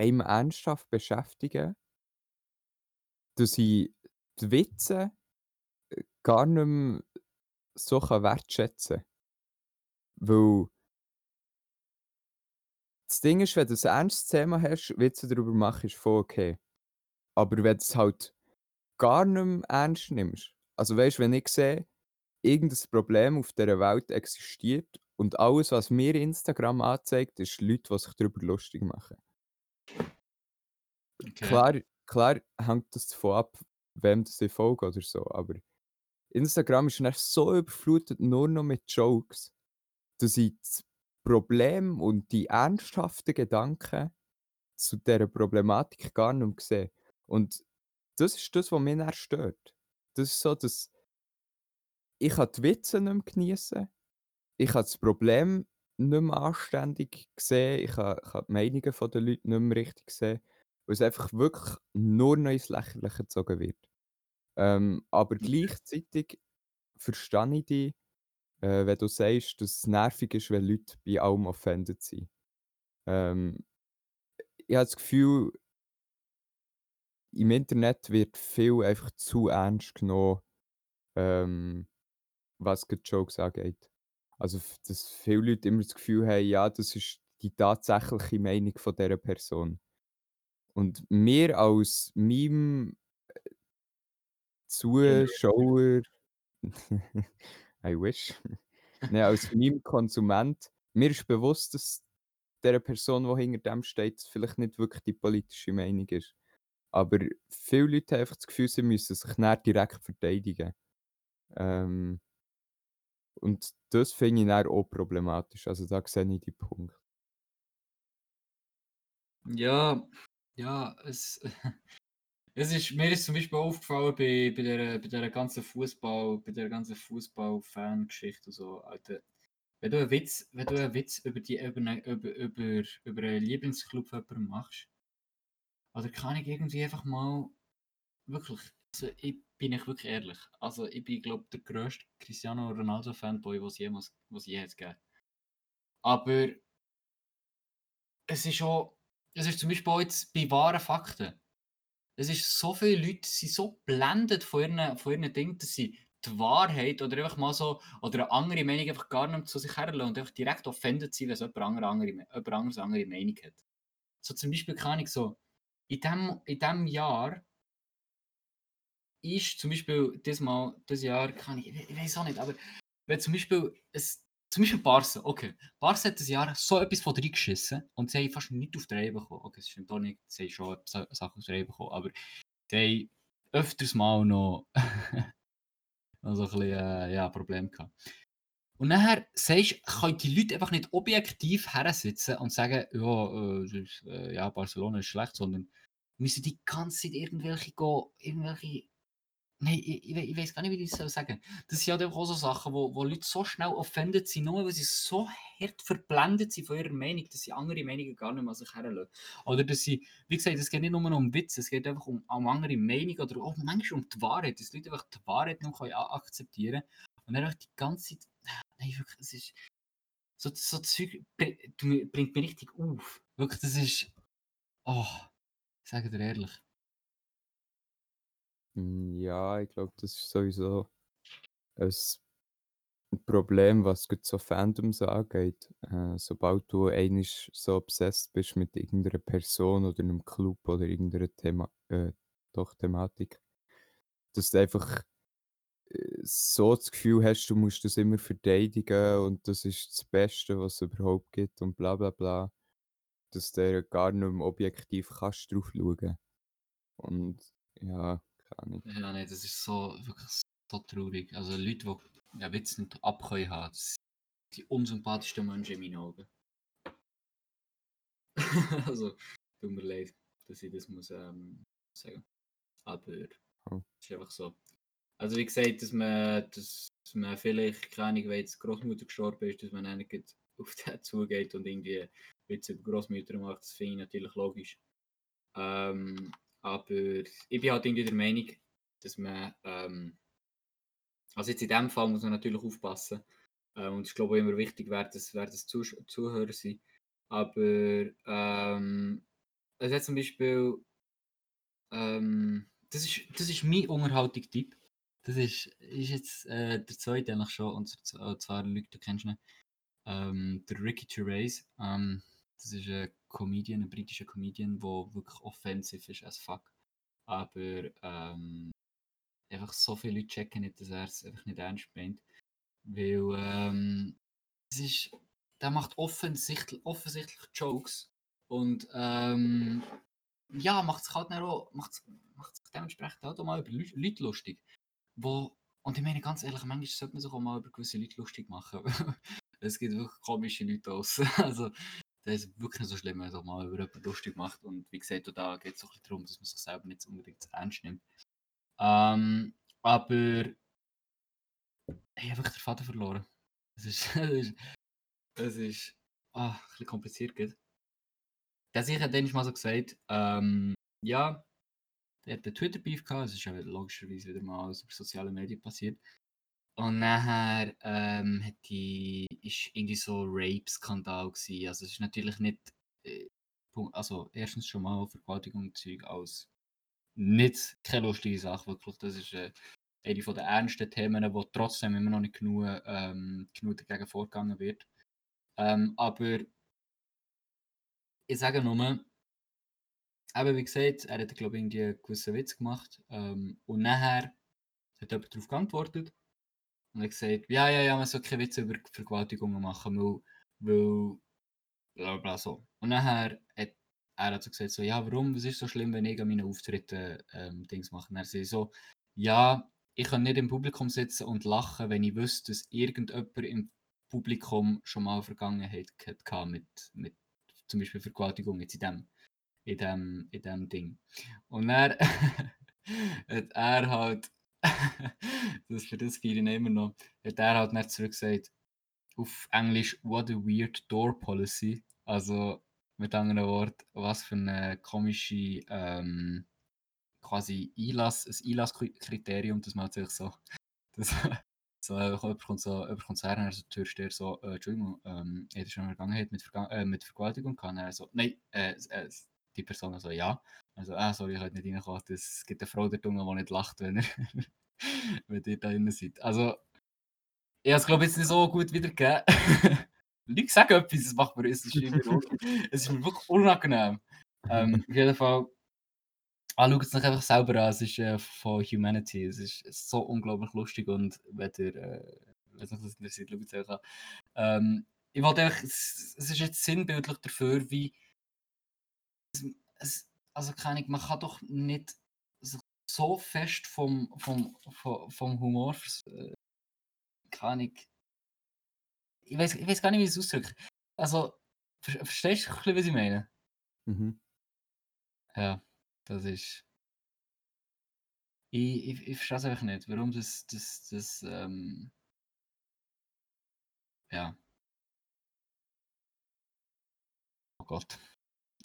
einem ernsthaft beschäftigen, dass ich die Witze äh, gar nicht mehr so wertschätzen kann. Weil das Ding ist, wenn du ein ernstes Thema hast, Witze darüber machen, ist voll okay. Aber wenn du es halt gar nicht mehr ernst nimmst, also weißt du, wenn ich sehe, irgendein Problem auf dieser Welt existiert und alles, was mir Instagram anzeigt, ist Leute, die sich darüber lustig machen. Okay. Klar, klar hängt das davon ab, wem das ich folge oder so, aber Instagram ist dann so überflutet nur noch mit Jokes, dass ich das Problem und die ernsthaften Gedanken zu dieser Problematik gar nicht mehr sehe. Und das ist das, was mich dann stört. Das ist so, dass ich kann die Witze nicht mehr geniessen ich kann das Problem nicht mehr anständig sehen, ich kann die Meinungen der Leute nicht mehr richtig sehen, weil es einfach wirklich nur noch ins Lächerliche gezogen wird. Ähm, aber gleichzeitig verstehe ich dich, äh, wenn du sagst, dass es nervig ist, wenn Leute bei allem offended sind. Ähm, ich habe das Gefühl, im Internet wird viel einfach zu ernst genommen, ähm, was die Jokes angeht. Also, dass viele Leute immer das Gefühl haben, ja, das ist die tatsächliche Meinung von dieser Person. Und wir als Meme Zuschauer, I wish, Nein, als Meme-Konsument, mir ist bewusst, dass der Person, die hinter dem steht, vielleicht nicht wirklich die politische Meinung ist. Aber viele Leute haben einfach das Gefühl, sie müssen sich nicht direkt verteidigen. Ähm, und das finde ich dann auch problematisch. Also da sehe ich die Punkt. Ja, ja, es, es ist, mir ist zum Beispiel aufgefallen bei, bei, der, bei der ganzen Fußball, bei der ganzen Fußball-Fan-Geschichte und so, Alter. Wenn du einen Witz, wenn du einen Witz über, die, über, über, über, über einen Lieblingsclub machst, oder kann ich irgendwie einfach mal wirklich, also ich bin ich wirklich ehrlich. Also ich bin, glaube der grösste Cristiano Ronaldo-Fanboy, was jemals was je hat. Aber es ist auch, es ist zum Beispiel auch jetzt bei wahren Fakten. Es ist so viele Leute sind so blendet von ihren, von ihren Dingen, dass sie die Wahrheit oder einfach mal so oder eine andere Meinung einfach gar nicht zu sich herlassen und einfach direkt offended sind, wenn jemand, andere, andere, jemand anderes andere Meinung hat. So zum Beispiel kann ich so, in dem, in dem Jahr ist zum Beispiel das Mal, das Jahr, kann ich, ich weiß auch nicht, aber wenn zum Beispiel, es, zum Beispiel Barca, okay, Barca hat das Jahr so etwas von drei geschissen und sie haben fast nicht auf die Reihe bekommen. Okay, es stimmt auch nicht, sie haben schon Sachen auf die Reihe bekommen, aber sie haben öfters mal noch also ein bisschen, äh, ja, Problem gehabt. Und nachher sagst, können die Leute einfach nicht objektiv hersitzen und sagen, ja, äh, äh, ja Barcelona ist schlecht, sondern müssen die ganze Zeit irgendwelche, go, irgendwelche Nein, ich, ich, ich weiß gar nicht, wie ich das sagen soll. Das sind halt auch so Sachen, wo, wo Leute so schnell offended sind, nur weil sie so hart verblendet sind von ihrer Meinung, dass sie andere Meinungen gar nicht mehr sich herlassen. Oder dass sie, wie gesagt, es geht nicht nur um Witze, es geht einfach um, um andere Meinungen oder auch manchmal um die Wahrheit, dass Leute einfach die Wahrheit noch akzeptieren können. Und dann einfach die ganze Zeit, nein, wirklich, es ist, so, so Zeug bringt mich richtig auf. Wirklich, das ist, oh, ich sage dir ehrlich. Hm, ja, ich glaube, das ist sowieso ein Problem, was so Fandoms angeht. Äh, sobald du einmal so obsessed bist mit irgendeiner Person oder einem Club oder irgendeiner Thema äh, doch Thematik, dass du einfach, äh, so das Gefühl hast, du musst das immer verteidigen und das ist das Beste, was es überhaupt gibt und bla bla bla, dass du gar nicht mehr objektiv kannst drauf schauen. Und ja keine Ahnung. Ja, nein, das ist so wirklich so traurig. Also Leute, die ja, Witz nicht abkönnen haben, das sind die unsympathischsten Menschen in meinen Augen. also, tut mir leid, dass ich das muss ähm, sagen. Aber oh. es ist einfach so. Also wie gesagt, dass man, dass man vielleicht, keine Ahnung, wenn jetzt Großmutter gestorben ist, dass man dann auf den zugeht und irgendwie Witze über Großmütter macht, das finde ich natürlich logisch. Ähm, aber ich bin halt irgendwie der Meinung, dass man, ähm, also jetzt in dem Fall muss man natürlich aufpassen. Äh, und ich glaube immer wichtig wäre, dass, wär das Zuh Zuhörer sind. Aber ähm, es hat zum Beispiel, ähm, das, ist, das ist mein Unterhaltungstipp. Das ist, ist jetzt äh, der zweite eigentlich schon, und zwar Leute, du kennst ihn, ähm, der Ricky Gervais. Ähm, das ist ein Comedian, ein britischer Comedian, der wirklich offensiv ist as fuck. Aber ähm, einfach so viele Leute checken nicht, dass er es einfach nicht ernst meint. Weil ähm, es ist, der macht offensichtlich, offensichtlich Jokes und ähm, ja, macht sich halt auch, macht, macht sich dementsprechend auch mal über Leute lustig. Wo, und ich meine ganz ehrlich, manchmal sollte man sich auch mal über gewisse Leute lustig machen. es gibt wirklich komische Leute aus. also das ist wirklich nicht so schlimm, wenn man mal über jemanden lustig macht. Und wie gesagt, da geht es auch darum, dass man sich selber nicht unbedingt ernst nimmt. Ähm, aber ich habe wirklich den Vater verloren. Das ist, das ist, das ist oh, ein bisschen kompliziert. Geht. Der sich hat dann mal so gesagt, ähm, ja, er hat einen Twitter-Beef gehabt, das ist ja logischerweise wieder mal über soziale Medien passiert. Und nachher ähm, hat die, ist irgendwie so Rape-Skandal gewesen. Also es ist natürlich nicht, äh, also erstens schon mal Vergewaltigung und Zeug als nicht keine lustige Sache, wirklich. Das ist äh, eine der ernsten Themen, wo trotzdem immer noch nicht genug, ähm, genug dagegen vorgegangen wird. Ähm, aber ich sage nur, eben wie gesagt, er hat glaube ich irgendwie einen gewissen Witz gemacht ähm, und nachher hat jemand darauf geantwortet und er gesagt, ja, ja, ja, man soll keine Witze über Vergewaltigungen machen, weil, weil, bla bla so. Und nachher hat er hat so gesagt, so, ja, warum, was ist so schlimm, wenn ich an meinen Auftritten ähm, Dings mache? Und er sagt so, ja, ich kann nicht im Publikum sitzen und lachen, wenn ich wüsste, dass irgendjemand im Publikum schon mal Vergangenheit hatte mit, mit zum Beispiel Vergewaltigung jetzt in dem, in dem, in dem Ding. Und er hat er halt das für das feiere immer noch. Hat er halt nicht zurück gesagt, auf Englisch, what a weird door policy. Also mit anderen Worten, was für eine komische, ähm, quasi Einlass, ein Einlasskriterium, dass man halt sich so, dass, so jemand so, jemand so her und er so, der Türsteher so, äh, Entschuldigung, ähm, hat er schon Vergangenheit mit, Verga äh, mit Vergewaltigung? Und er so, nein, äh, äh, die Person so, ja. Also, ah, sorry, ich heute nicht reinkommen. Es gibt eine Frau der Tunge, die nicht lacht, wenn, er, wenn ihr da drin seid. Also, ich habe es glaube ich jetzt nicht so gut wiedergegeben. Leute sagen etwas, das macht mir, es ist, es ist mir wirklich unangenehm. Ähm, auf jeden Fall, ah, schaut es euch einfach selber an, es ist äh, von Humanity, es ist so unglaublich lustig und wenn ihr, äh, weiß nicht, was interessiert, schaut es euch an. Ähm, ich wollte einfach, es, es ist jetzt sinnbildlich dafür, wie es, also keine man kann doch nicht so fest vom, vom, vom, vom Humor, äh, keine Ahnung, ich weiß, ich weiß gar nicht, wie ich es ausdrücke. Also, ver verstehst du, ein bisschen, was ich meine? Mhm. Ja, das ist. Ich, ich, ich verstehe es einfach nicht, warum das, das, das, ähm, ja. Oh Gott.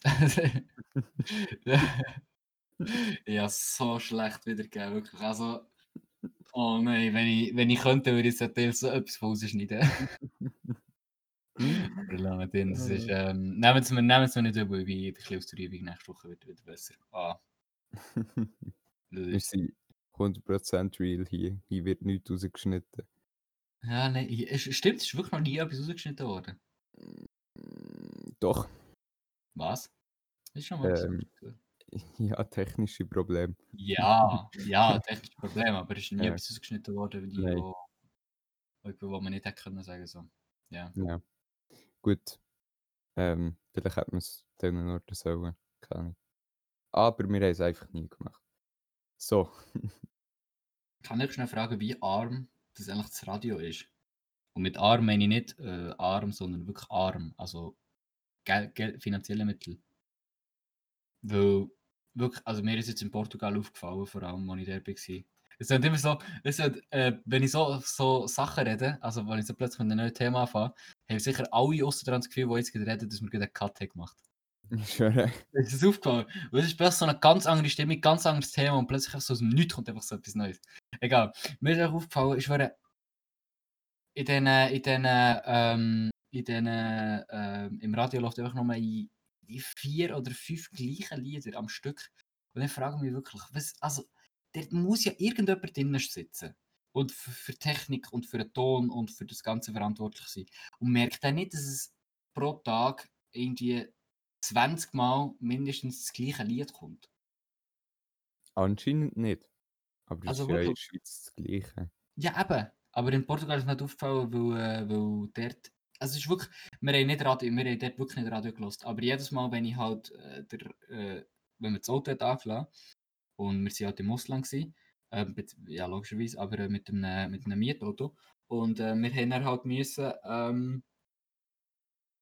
ja, so schlecht wiedergegeben, wirklich. Also, oh nein, wenn ich, wenn ich könnte, würde ich jetzt so etwas rausschneiden. Aber lassen wir den, das ist, ähm, nehmen Sie mir, nehmen Sie mir nicht übel, wie die Übung nächste Woche wird wieder besser. Ah. Wir sind 100% real hier. Hier wird nichts rausgeschnitten. Ja, nein, stimmt, es ist wirklich noch nie etwas rausgeschnitten worden. Doch. Was? Ist schon mal ähm, Ja, technische Probleme. Ja, ja, technische Probleme, aber es ist nie ja. etwas ausgeschnitten worden, die, wo, wo man nicht hätte können sagen so. Ja. ja. Gut. Ähm, vielleicht hätte man es diesen Orten sollen. Keine Ahnung. Aber wir haben es einfach nie gemacht. So. Kann ich schnell fragen, wie arm das eigentlich das Radio ist? Und mit arm meine ich nicht äh, arm, sondern wirklich arm. Also Gel Gel finanzielle Mittel. Weil wirklich, also mir ist jetzt in Portugal aufgefallen, vor allem, als ich da war. Es sind immer so, es sind, äh, wenn ich so, so Sachen rede, also wenn ich so plötzlich mit einem neuen Thema anfange, haben sicher alle außer das Gefühl, die jetzt reden, dass wir gerade einen Cut haben gemacht Schön. Es ist aufgefallen. Weil es ist plötzlich so eine ganz andere Stimme, ganz anderes Thema und plötzlich so aus dem Nichts kommt einfach so etwas Neues. Egal. Mir ist auch aufgefallen, ich wäre in den, in den, ähm, in den, ähm, im Radio läuft einfach nochmal in, in vier oder fünf gleichen Lieder am Stück. Und dann frage ich mich wirklich, was, also, dort muss ja irgendjemand drinnen sitzen und für, für, Technik und für den Ton und für das Ganze verantwortlich sein. Und merkt dann nicht, dass es pro Tag irgendwie 20 Mal mindestens das gleiche Lied kommt. Anscheinend nicht. Aber das also ist ja in der Schweiz das Gleiche. Ja, eben. Aber in Portugal ist mir nicht aufgefallen, weil, äh, weil dort. Also es ist wirklich, wir haben, nicht Radio, wir haben dort wirklich nicht Radio gelost. Aber jedes Mal, wenn ich halt, äh, der, äh, wenn wir das Auto hat und wir waren halt im Ausland, gewesen, äh, ja logischerweise, aber äh, mit, einem, mit einem Mietauto. Und äh, wir haben dann halt müssen, ähm,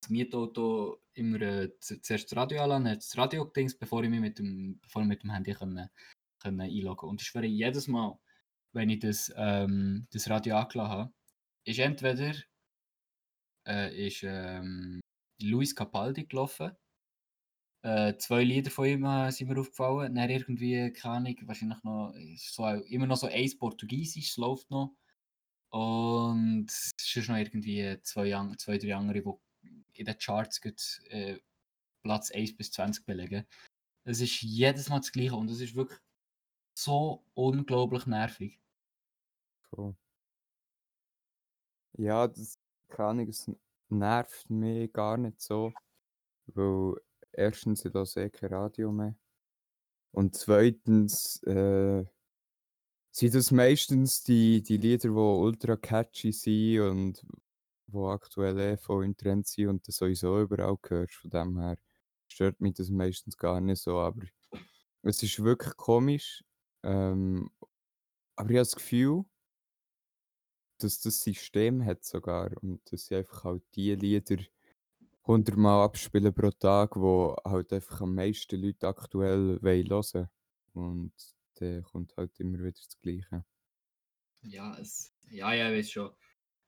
das Mietauto immer äh, zuerst das Radio anlassen, das Radio gedings, bevor ich mit dem, bevor ich mit dem Handy können, können einloggen Und ich schwöre, jedes Mal, wenn ich das, ähm, das Radio angelassen habe, ist entweder äh, ist, ähm, Luis Capaldi gelaufen. Äh, zwei Lieder von ihm äh, sind mir aufgefallen. Dann irgendwie, keine Ahnung, wahrscheinlich noch, so, immer noch so eins Portugiesisch, läuft noch. Und es ist noch irgendwie zwei, zwei drei andere, die in den Charts geht, äh, Platz 1 bis 20 belegen. Es ist jedes Mal das Gleiche und es ist wirklich so unglaublich nervig. Cool. Ja, das kann ich, es nervt mich gar nicht so, weil erstens ich höre eh kein Radio mehr und zweitens äh, sind das meistens die, die Lieder, die ultra catchy sind und wo aktuell eh voll im Trend sind und das sowieso überall hörst. Von dem her stört mich das meistens gar nicht so. Aber es ist wirklich komisch. Ähm, aber ich habe das Gefühl, dass das System hat sogar und dass sie einfach halt die Lieder hundertmal abspielen pro Tag, wo halt einfach am meisten Leute aktuell hören wollen. Und dann kommt halt immer wieder das Gleiche. Ja, es, ja, ja, ich weiß schon.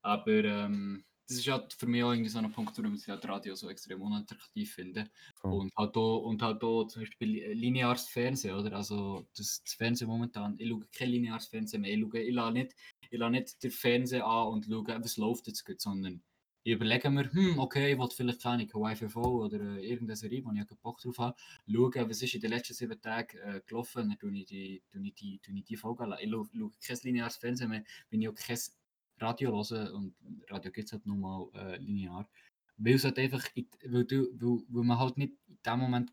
Aber ähm, das ist halt für mich auch irgendwie so ein Punkt, warum ich halt Radio so extrem unattraktiv finde. Voll. Und halt auch, und halt auch zum Beispiel lineares Fernsehen, oder? Also das, das Fernsehen momentan, ich schaue kein lineares Fernsehen mehr, ich, schaue, ich lasse nicht, ich lasse nicht den Fernseher an und schaue, was läuft jetzt gut, sondern ich überlege mir, hm, okay, ich will vielleicht keine YFV oder äh, irgendeine Serie, wo ich Bock drauf habe, schauen, was ist in den letzten sieben Tagen äh, gelaufen, dann tue ich die, tue ich die, tue ich die Folge an. Ich schaue, schaue kein lineares Fernsehen mehr, wenn ich auch kein Radio höre und Radio gibt es halt nur mal äh, linear. Weil es halt einfach, weil, du, weil, weil man halt nicht in dem Moment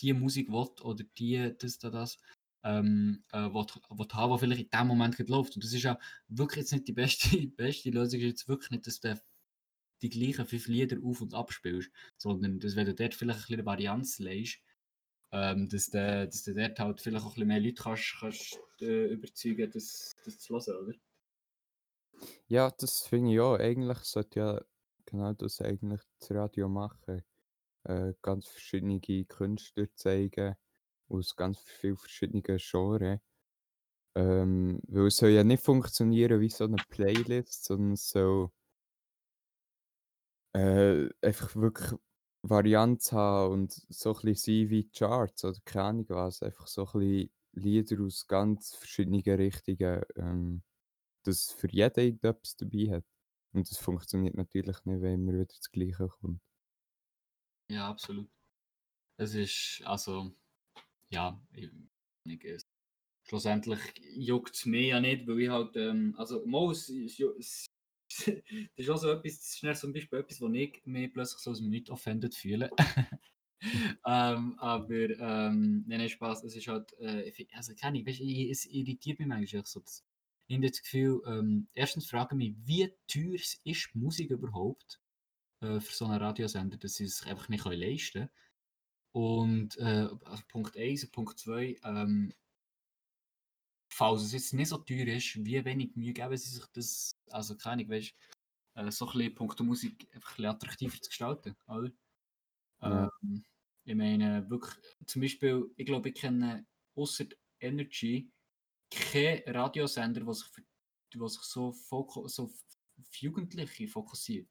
die Musik will oder die, das, das, das ähm, äh, will, will haben, was vielleicht in dem Moment läuft. Und das ist ja wirklich jetzt nicht die beste, die beste Lösung, ist jetzt wirklich nicht, dass der die gleichen fünf Lieder auf- und abspielst, sondern dass wenn du dort vielleicht ein bisschen Varianz legst, ähm, dass, du, dass du dort halt vielleicht auch ein bisschen mehr Leute kannst, kannst äh, überzeugen, das, das zu hören, oder? Ja, das finde ich auch. Eigentlich sollte ja genau das eigentlich das Radio machen. Äh, ganz verschiedene Künstler zeigen aus ganz vielen verschiedenen Genres. Ähm, weil es soll ja nicht funktionieren wie so eine Playlist, sondern soll äh, einfach wirklich Varianz haben und so ein bisschen sein wie Charts oder keine Ahnung was. Einfach so ein bisschen Lieder aus ganz verschiedenen Richtungen, ähm, dass für jeden irgendetwas dabei hat. Und das funktioniert natürlich nicht, wenn immer wieder das Gleiche kommt. Ja, absolut. Es ist, also, ja, ich, ich, schlussendlich juckt es mir ja nicht, weil ich halt, ähm, also, es, es, es, das ist auch so etwas, das ist zum Beispiel etwas, wo ich mich plötzlich so aus Nicht offended fühle. ähm, aber, ähm, nein, nein, Spaß, es ist halt, äh, also, keine Ahnung, es irritiert mich manchmal so, das, ich habe das Gefühl, ähm, erstens frage ich mich, wie teuer ist Musik überhaupt äh, für so einen Radiosender, dass sie es sich einfach nicht leisten können. Und äh, also Punkt 1 und Punkt 2, ähm, falls es jetzt nicht so teuer ist, wie wenig Mühe geben sie sich das, also keine Ahnung, weißt, äh, so ein bisschen Punkt Musik einfach ein attraktiver zu gestalten, oder? Ja. Ähm, ich meine, wirklich, zum Beispiel, ich glaube, ich kenne außer Energy keinen Radiosender, der sich, für, der sich so, so auf Jugendliche fokussiert.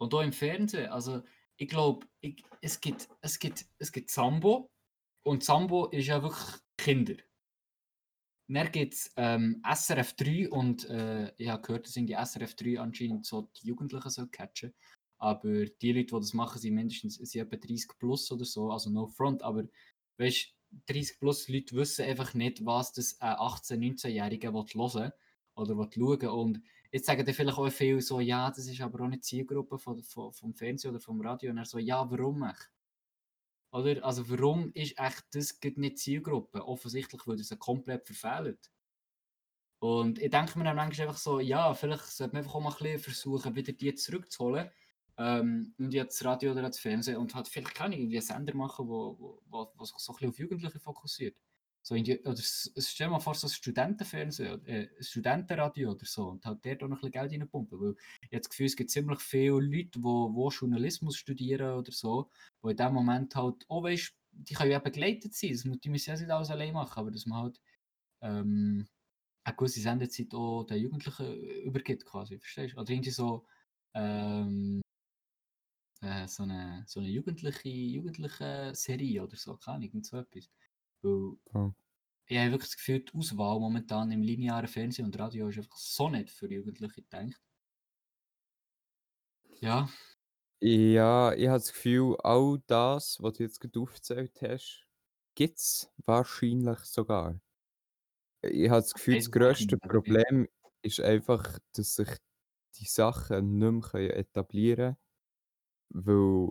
Und auch im Fernsehen, also ich glaube, es, gibt, es, gibt, es gibt Sambo und Sambo ist ja wirklich Kinder. Dann gibt es ähm, SRF 3 und äh, ich habe gehört, dass die SRF 3 anscheinend so die Jugendlichen so catchen. Aber die Leute, die das machen, sind mindestens sind etwa 30 plus oder so, also no front. Aber weißt 30 plus Leute wissen einfach nicht, was das ein 18-, 19-Jähriger hören oder schauen Und jetzt sagen dann vielleicht auch viele so, ja, das ist aber auch nicht Zielgruppe von, von, vom Fernsehen oder vom Radio. Und er so, ja, warum echt? Oder? Also warum ist echt das nicht Zielgruppe? Offensichtlich, weil das komplett verfehlt. Und ich denke mir dann manchmal einfach so, ja, vielleicht sollte man einfach auch mal ein bisschen versuchen, wieder die zurückzuholen. Ähm, und jetzt Radio oder das Fernsehen und halt vielleicht ich irgendwie Sender machen, wo, wo, wo sich so ein bisschen auf Jugendliche fokussiert. So die, oder stell mal vor, so ein Studentenfernsehen, äh, ein Studentenradio oder so und halt dort auch noch ein bisschen Geld reinpumpen. Weil ich habe das Gefühl, es gibt ziemlich viele Leute, die wo Journalismus studieren oder so, die in dem Moment halt, oh weißt die können ja begleitet sein, die müssen ja nicht alles allein machen, aber dass man halt ähm, eine gewisse Sendezeit auch den Jugendlichen übergibt quasi, verstehst du? Oder irgendwie so ähm, äh, so, eine, so eine jugendliche, jugendliche Serie oder so, keine Ahnung, so etwas. Weil Ja. ich habe wirklich das Gefühl, die Auswahl momentan im linearen Fernsehen und Radio ist einfach so nicht für Jugendliche gedacht. Ja. Ja, ich habe das Gefühl, all das, was du jetzt gerade aufgezählt hast, gibt es wahrscheinlich sogar. Ich habe das Gefühl, das grösste Problem ist einfach, dass sich die Sachen nicht mehr etablieren können, weil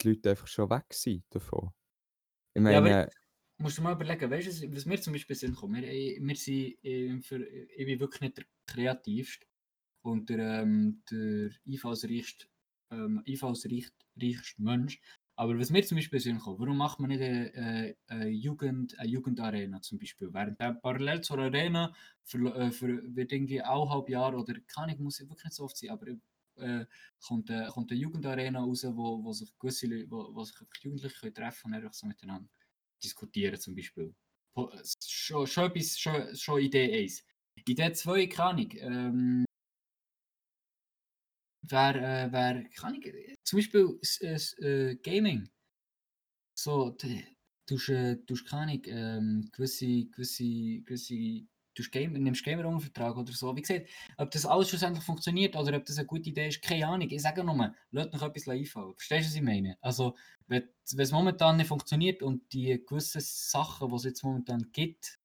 die Leute einfach schon weg sind davon. Ich Ja, aber meine musst du mal überlegen, weißt du, was mir zum Beispiel Sinn kommt? Wir, äh, wir sind, äh, für, ich bin wirklich nicht der kreativste und der, ähm, der einfallsreichste, ähm, einfallsreichste Mensch. Aber was mir zum Beispiel Sinn kommt, warum macht man nicht eine, eine, eine, Jugend, eine Jugendarena zum Beispiel? Während der parallel zur Arena für, äh, für, wird irgendwie auch halb Jahr oder kann ich muss wirklich nicht so oft sein, aber äh, kommt, äh, kommt eine Jugendarena raus, wo, wo sich gewisse Leute, wo, wo sich Jugendliche können treffen und einfach so miteinander diskutieren zum Beispiel. Schon, schon, etwas, schon, schon Idee 1. Idee 2, keine Ahnung. Ähm, wäre, äh, wär, kann ich, zum Beispiel äh, äh, Gaming. So, du tust, äh, keine Ahnung, ähm, gewisse, gewisse, gewisse du Game, nimmst Gamer unter Vertrag oder so. Wie gesagt, ob das alles schlussendlich funktioniert oder ob das eine gute Idee ist, keine Ahnung. Ich sage nur, lasst noch etwas einfallen. Verstehst du, was ich meine? Also, wenn, es momentan nicht funktioniert und die gewissen Sachen, die es jetzt momentan gibt,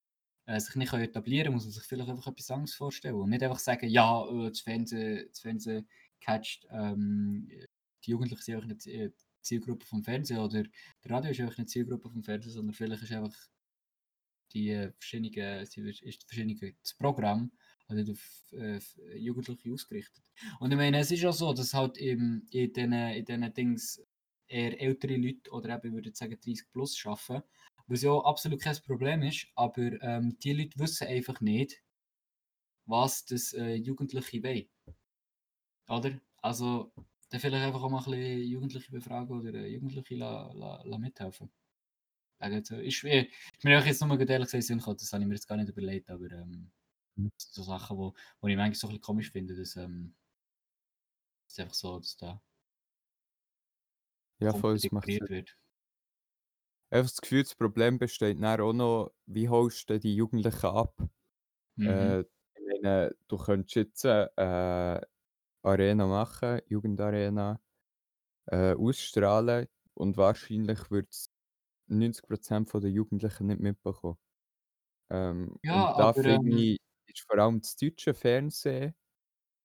äh, sich nicht etablieren muss man sich vielleicht einfach etwas Angst vorstellen. Und nicht einfach sagen, ja, äh, das Fernsehen, das Fernsehen catcht, ähm, die Jugendlichen sind einfach nicht äh, Zielgruppe vom Fernsehen oder der Radio ist einfach nicht Zielgruppe vom Fernsehen, sondern vielleicht ist einfach die verschiedenen, ist verschiedene, das Programm also auf äh, Jugendliche ausgerichtet. Und ich meine, es ist auch so, dass halt im, in diesen in den Dings eher ältere Leute oder eben, ich würde sagen, 30 plus arbeiten, was ja absolut kein Problem ist, aber ähm, die Leute wissen einfach nicht, was das äh, Jugendliche wollen. Oder? Also, dann vielleicht einfach auch mal ein bisschen Jugendliche befragen oder äh, Jugendliche la, la, la mithelfen. Also, ist, ist mir jetzt nur ehrlich gesagt das habe ich mir jetzt gar nicht überlegt, aber ähm, mhm. so Sachen, wo, wo ich manchmal so ein bisschen komisch finde, dass ähm, ist einfach so, dass da ja, voll, es macht wird. Einfach das Gefühl, das Problem besteht dann auch noch, wie holst du die Jugendlichen ab? Mhm. Äh, ich meine, du könntest jetzt äh, Arena machen, Jugendarena, äh, ausstrahlen und wahrscheinlich wird es 90% der Jugendlichen nicht mitbekommen. Ähm, Ja, und da aber, finde ähm ich, ist vor allem das deutsche Fernsehen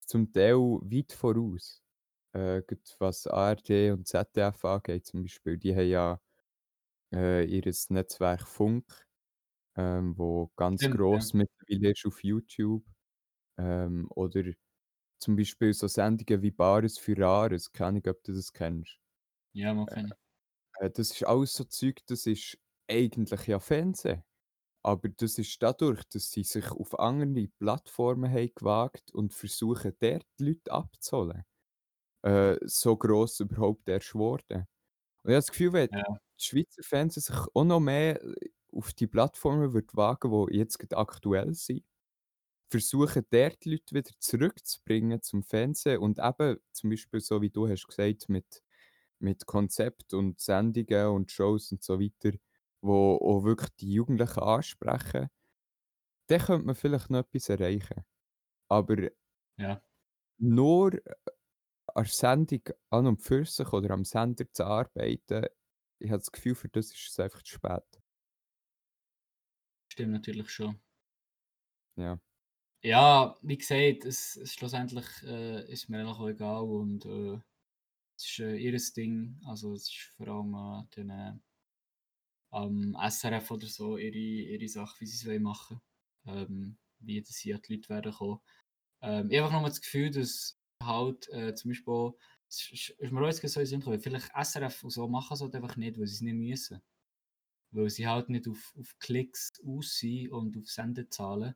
zum Teil weit voraus. Äh, was ARD und ZDF angeht zum Beispiel. Die haben ja äh, ihr Netzwerk Funk, ähm, wo ganz Stimmt, ja. gross mittlerweile ist auf YouTube. Ähm, oder zum Beispiel so Sendungen wie Bares für Rares. Keine Ahnung, ob du das kennst. Ja, mal kenne Äh, das ist alles so Zeug, das ist eigentlich ja Fernsehen. Aber das ist dadurch, dass sie sich auf andere Plattformen haben gewagt und versuchen, dort die Leute abzuholen, äh, so gross überhaupt erst geworden. Und ich habe das Gefühl, wenn Ja. das Schweizer Fernsehen sich auch noch mehr äh, auf die Plattformen wird wagen, die jetzt aktuell sind, versuchen, dort die Leute wieder zurückzubringen zum Fernsehen und eben zum Beispiel so, wie du hast gesagt, mit mit Konzept und Sendungen und Shows und so weiter, wo auch wirklich die Jugendlichen ansprechen, dann könnte man vielleicht noch etwas erreichen. Aber Ja. nur äh, an der Sendung an und für sich oder am Sender zu arbeiten, ich habe das Gefühl, für das ist es einfach zu spät. Stimmt natürlich schon. Ja. Ja, wie gesagt, es, es schlussendlich äh, ist mir auch egal und äh, ist äh, ihr Ding. Also es ist vor allem an den, äh, am SRF oder so ihre, ihre Sache, wie sie es machen wollen. Ähm, wie das hier die Leute werden kommen. Ähm, ich habe einfach nur das Gefühl, dass halt äh, zum Beispiel, es ist, ist mir auch jetzt so in Sinn gekommen, vielleicht SRF und so machen sie halt einfach nicht, weil sie es nicht müssen. Weil sie halt nicht auf, auf Klicks aus sind und auf Sendezahlen.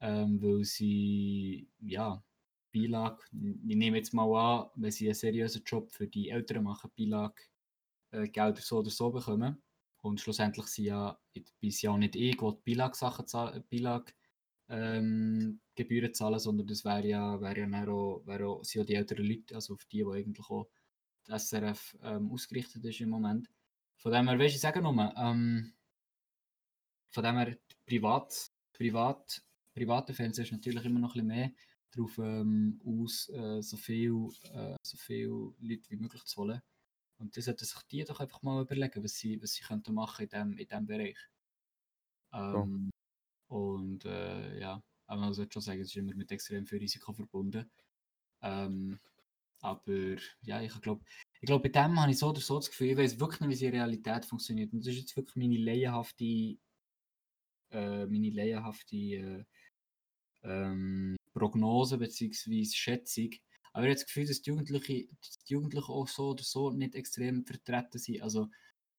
Ähm, weil sie, ja, Beilage, ich nehme jetzt mal an, wenn sie einen seriösen Job für die Eltern machen, Beilage äh, Gelder so oder so bekommen. Und schlussendlich sind ja, bis ja nicht ich, die Beilage-Sachen zahlen, Beilage, ähm, Gebühren zahlen, sondern das wäre ja, wär ja auch, wär auch, sind ja die älteren Leute, also auf die, die eigentlich auch das SRF ähm, ausgerichtet ist im Moment. Von dem her, weißt du, ich sage nur, ähm, von dem her, privat, privat, private Fernsehen ist natürlich immer noch ein bisschen mehr darauf ähm, aus, äh, so, viel, äh, so viele Leute wie möglich zu holen. Und das sollten sich die doch einfach mal überlegen, was sie, was sie könnten machen in diesem in dem Bereich. Ähm, oh. Und äh, ja, aber man sollte schon sagen, es ist immer mit extrem viel Risiko verbunden. Ähm, aber ja, ich glaube, ich glaube, bei dem habe ich so oder so das Gefühl, ich weiß wirklich nicht, wie die Realität funktioniert. Und das ist jetzt wirklich meine laienhafte, äh, meine laienhafte äh, ähm, Prognose bzw. Schätzung. Aber ich habe das Gefühl, dass die Jugendlichen, dass die Jugendlichen auch so oder so nicht extrem vertreten sind. Also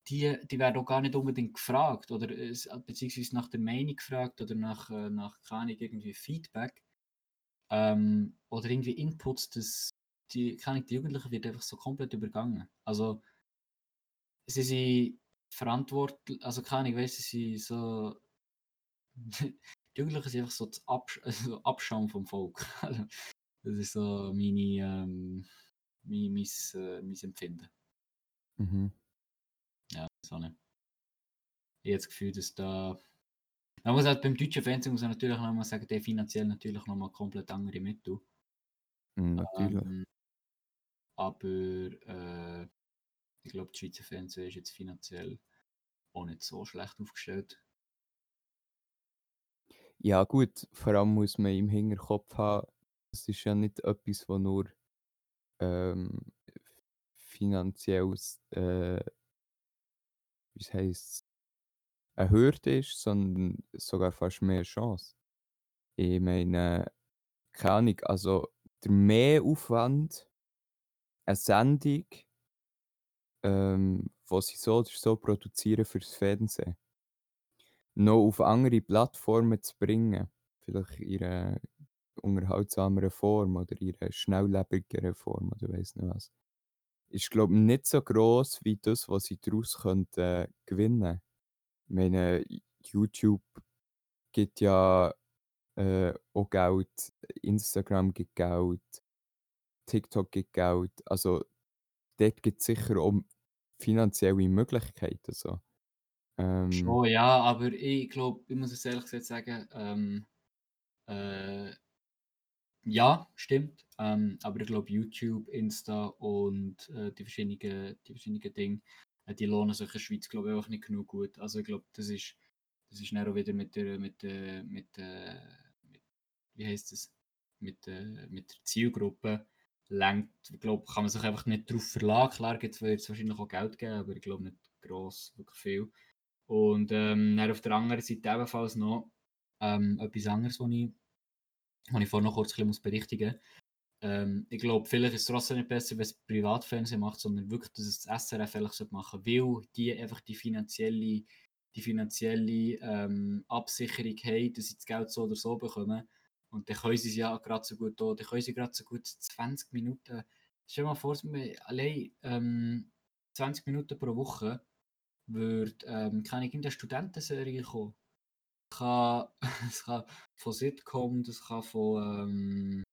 die, die werden auch gar nicht unbedingt gefragt oder beziehungsweise nach der Meinung gefragt oder nach, äh, nach keine irgendwie Feedback ähm, oder irgendwie Inputs, dass die, keine die Jugendlichen wird einfach so komplett übergangen. Also sie sind verantwortlich, also keine weißt du, sie sind so die Jugendlichen sind einfach so das Absch also Abschaum vom Volk. Also, Das ist so meine, ähm, mein, mein, äh, mein Empfinden. Mhm. Ja, so nicht. Ich habe das Gefühl, dass da. Man muss halt beim deutschen Fernsehen muss man natürlich nochmal sagen, der finanziell natürlich nochmal komplett andere Mittel. Mhm, natürlich. Ähm, aber äh, ich glaube, das Schweizer Fernsehen ist jetzt finanziell auch nicht so schlecht aufgestellt. Ja, gut, vor allem muss man im Hinterkopf haben, es ist ja nicht etwas, wo nur ähm, finanzielles, äh, wie heisst eine Hürde ist, sondern sogar fast mehr Chance. Ich meine, keine Ahnung, also der Mehraufwand, eine Sendung, ähm, die sie so oder so produzieren fürs Fernsehen, noch auf andere Plattformen zu bringen, vielleicht in einer unterhaltsameren Form oder in einer schnelllebigeren Form oder weiss nicht was, ist, glaube ich, nicht so gross wie das, was sie daraus könnten, äh, gewinnen Ich meine, YouTube gibt ja äh, auch Geld, Instagram gibt Geld, TikTok gibt Geld. Also dort gibt es sicher auch finanzielle Möglichkeiten. So. Ähm, Schon, ja, aber ich glaube, ich muss es ehrlich gesagt sagen, ähm, äh, ja, stimmt. Ähm, aber ich glaube, YouTube, Insta und äh, die, verschiedenen, die verschiedenen Dinge, äh, die lohnen sich in der Schweiz, glaube ich, einfach nicht genug gut. Also ich glaube, das ist, das ist dann auch wieder mit der, mit der, mit der, mit, wie heißt es, mit, der, mit der Zielgruppe lenkt. Ich glaube, kann man sich einfach nicht darauf verlagen. Klar wird es wahrscheinlich auch Geld geben, aber ich glaube nicht gross, wirklich viel. Und ähm, dann auf der anderen Seite ebenfalls noch ähm, etwas anderes, was ich, ich vorhin noch kurz ein berichtigen muss. Ähm, ich glaube, vielleicht ist es trotzdem nicht besser, wenn es Privatfernsehen macht, sondern wirklich, dass es das SRF vielleicht machen sollte, weil die einfach die finanzielle, die finanzielle ähm, Absicherung haben, dass sie das Geld so oder so bekommen. Und dann können sie es ja gerade so gut da, dann können sie gerade so gut 20 Minuten, stell dir mal vor, allein ähm, 20 Minuten pro Woche würde ähm, keine irgendeine Studentenserie kommen. Es kann, kann von Sitcom, das kann von ähm,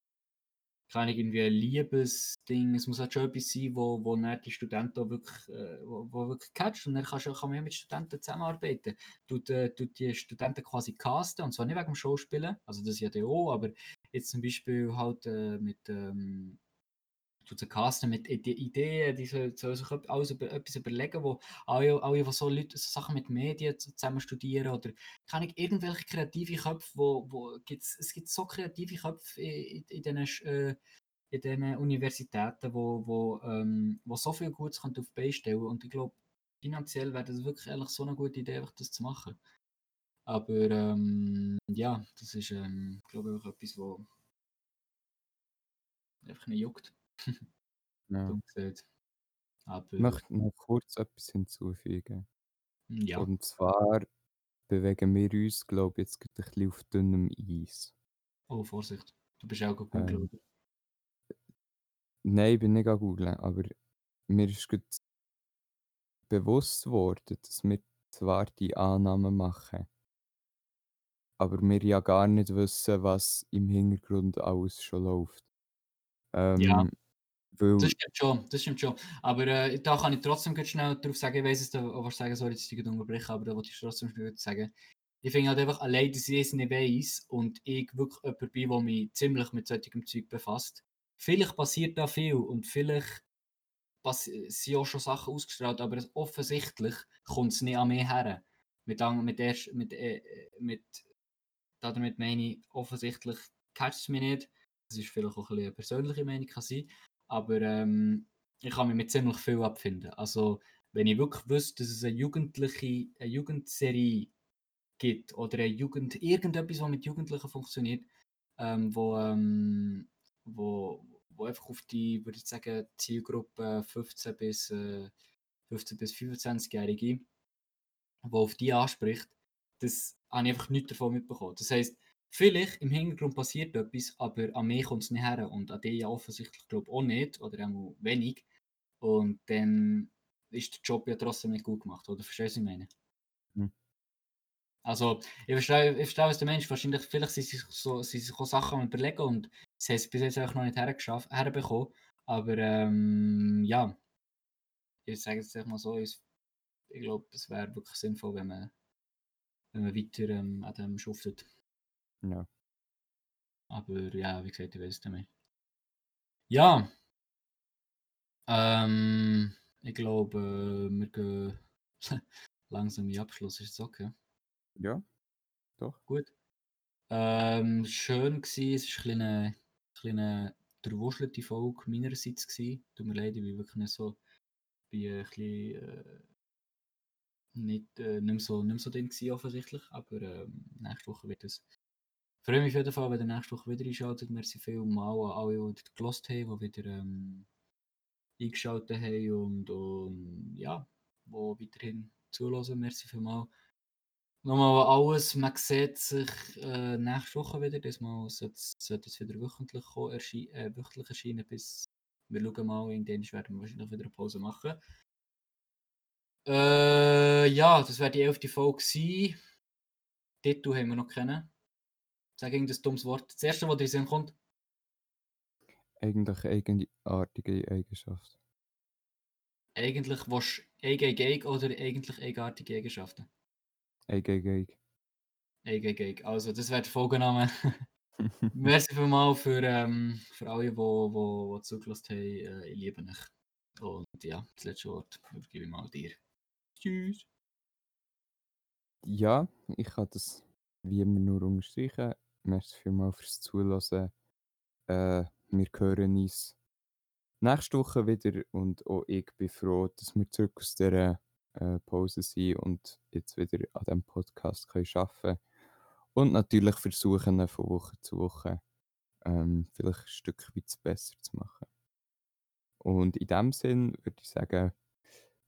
keine irgendwie ein Liebesding, es muss halt schon etwas sein, wo, wo dann die Studenten wirklich, äh, wirklich catcht und dann kannst kann man ja mit Studenten zusammenarbeiten. Tut, äh, tut die Studenten quasi casten und zwar nicht wegen dem Schauspielen, also das ja auch, aber jetzt zum Beispiel halt äh, mit ähm, sie casten mit Ideen, die sollen sich alles über, etwas überlegen, wo alle, alle so Leute so Sachen mit Medien zusammen studieren oder kann ich irgendwelche kreative Köpfe, wo, wo gibt's, es gibt so kreative Köpfe in, in, in diesen äh, Universitäten, wo, wo, ähm, wo so viel Gutes auf die Beine stellen und ich glaube, finanziell wäre das wirklich ehrlich so eine gute Idee, einfach das zu machen. Aber ähm, ja, das ist, ähm, glaube ich, auch etwas, was einfach nicht juckt. ja. Dumm gesagt. Aber Ich möchte noch kurz etwas hinzufügen. ja, Und zwar bewegen wir uns, glaube ich, jetzt ein bisschen auf dünnem Eis. oh Vorsicht, du bist auch gut Google, Ähm, oder? nein, ich bin nicht an googeln, aber mir ist gerade bewusst worden, dass wir zwar die Annahmen machen, aber wir ja gar nicht wissen, was im Hintergrund alles schon läuft. Ja, Ähm, weil, das stimmt schon, das stimmt schon. Aber äh, da kann ich trotzdem ganz schnell darauf sagen, ich weiß es, was sagen, dass ich dich unterbreche, aber da wollte ich trotzdem schnell sagen. Ich finde halt einfach allein, dass ich es nicht weiss und ich wirklich jemand bin, der mich ziemlich mit solchem Zeug befasst. Vielleicht passiert da viel und vielleicht sind auch schon Sachen ausgestrahlt, aber offensichtlich kommt es nicht an mich her. Mit, mit, erst, mit, äh, mit, damit meine ich, offensichtlich catcht es mich nicht. Das ist vielleicht auch ein bisschen eine persönliche Meinung kann sein, aber ähm, ich kann mich mit ziemlich viel abfinden. Also wenn ich wirklich wüsste, dass es eine jugendliche, eine Jugendserie gibt oder eine Jugend, irgendetwas, was mit Jugendlichen funktioniert, ähm, wo, ähm, wo, wo einfach auf die, würde ich sagen, Zielgruppe 15 bis, äh, 15 bis 25-Jährige, wo auf die anspricht, das habe ich einfach nichts davon mitbekommen. Das heisst, vielleicht im Hintergrund passiert etwas, aber an mir kommt es nicht her und an die ja offensichtlich glaube auch nicht oder auch wenig. Und dann ist der Job ja trotzdem nicht gut gemacht, oder verstehst du, was ich meine? Hm. Also, ich verstehe, ich verstehe, was du meinst. Wahrscheinlich, vielleicht sind sich so, sind sich auch Sachen überlegen und sie haben es bis jetzt einfach noch nicht hergeschafft, herbekommen. Aber ähm, ja, ich sage es mal so, ich, ich glaube, es wäre wirklich sinnvoll, wenn man, wenn man weiter ähm, an dem schuftet. Ja. Aber ja, wie gesagt, ich weiß es nicht mehr. Ja. Ähm, ich glaube, wir gehen langsam in Abschluss. Ist es okay? Ja, doch. Gut. Ähm, schön war, es war eine kleine durchwuschelte Folge meinerseits. Gewesen. Tut mir leid, ich bin wirklich nicht so, bin ein bisschen, äh, nicht, äh, nicht, mehr so, nicht mehr so drin gewesen, offensichtlich, aber ähm, nächste Woche wird es. Freue mich auf jeden Fall, wenn ihr nächste Woche wieder einschaltet. Merci viel mal an alle, die gelost haben, die wieder ähm, eingeschaltet haben und, und ja, die weiterhin zulassen. Merci vielmals. Nochmal alles, man sieht sich äh, nächste Woche wieder. Diesmal sollte es wieder wöchentlich, erschien, äh, wöchentlich erscheinen, bis wir schauen mal, in dem werden wir wahrscheinlich wieder eine Pause machen. Äh, ja, das wäre die elfte Folge. Titel haben wir noch kennen. Sag irgendein dummes Wort. Das erste, was dir in Sinn kommt. Eigentlich eigenartige Eigenschaft. Eigentlich was eig, eig, eig oder eigentlich eigenartige Eigenschaften? Eig, eig, eig. Eig, eig, eig. Also, das wäre der Folgenname. Merci vielmals für, ähm, für alle, die, die, die zugelassen haben. Äh, ich liebe euch. Und ja, das letzte Wort übergebe ich mal dir. Tschüss. Ja, ich kann das wie immer nur unterstreichen. Merci vielmals fürs Zuhören. Äh, wir hören uns nächste Woche wieder und auch ich bin froh, dass wir zurück aus dieser äh, Pause sind und jetzt wieder an diesem Podcast können arbeiten können. Und natürlich versuchen, von Woche zu Woche ähm, vielleicht ein Stück weit besser zu machen. Und in dem Sinn würde ich sagen,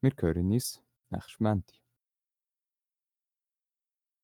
wir hören uns nächstes Montag.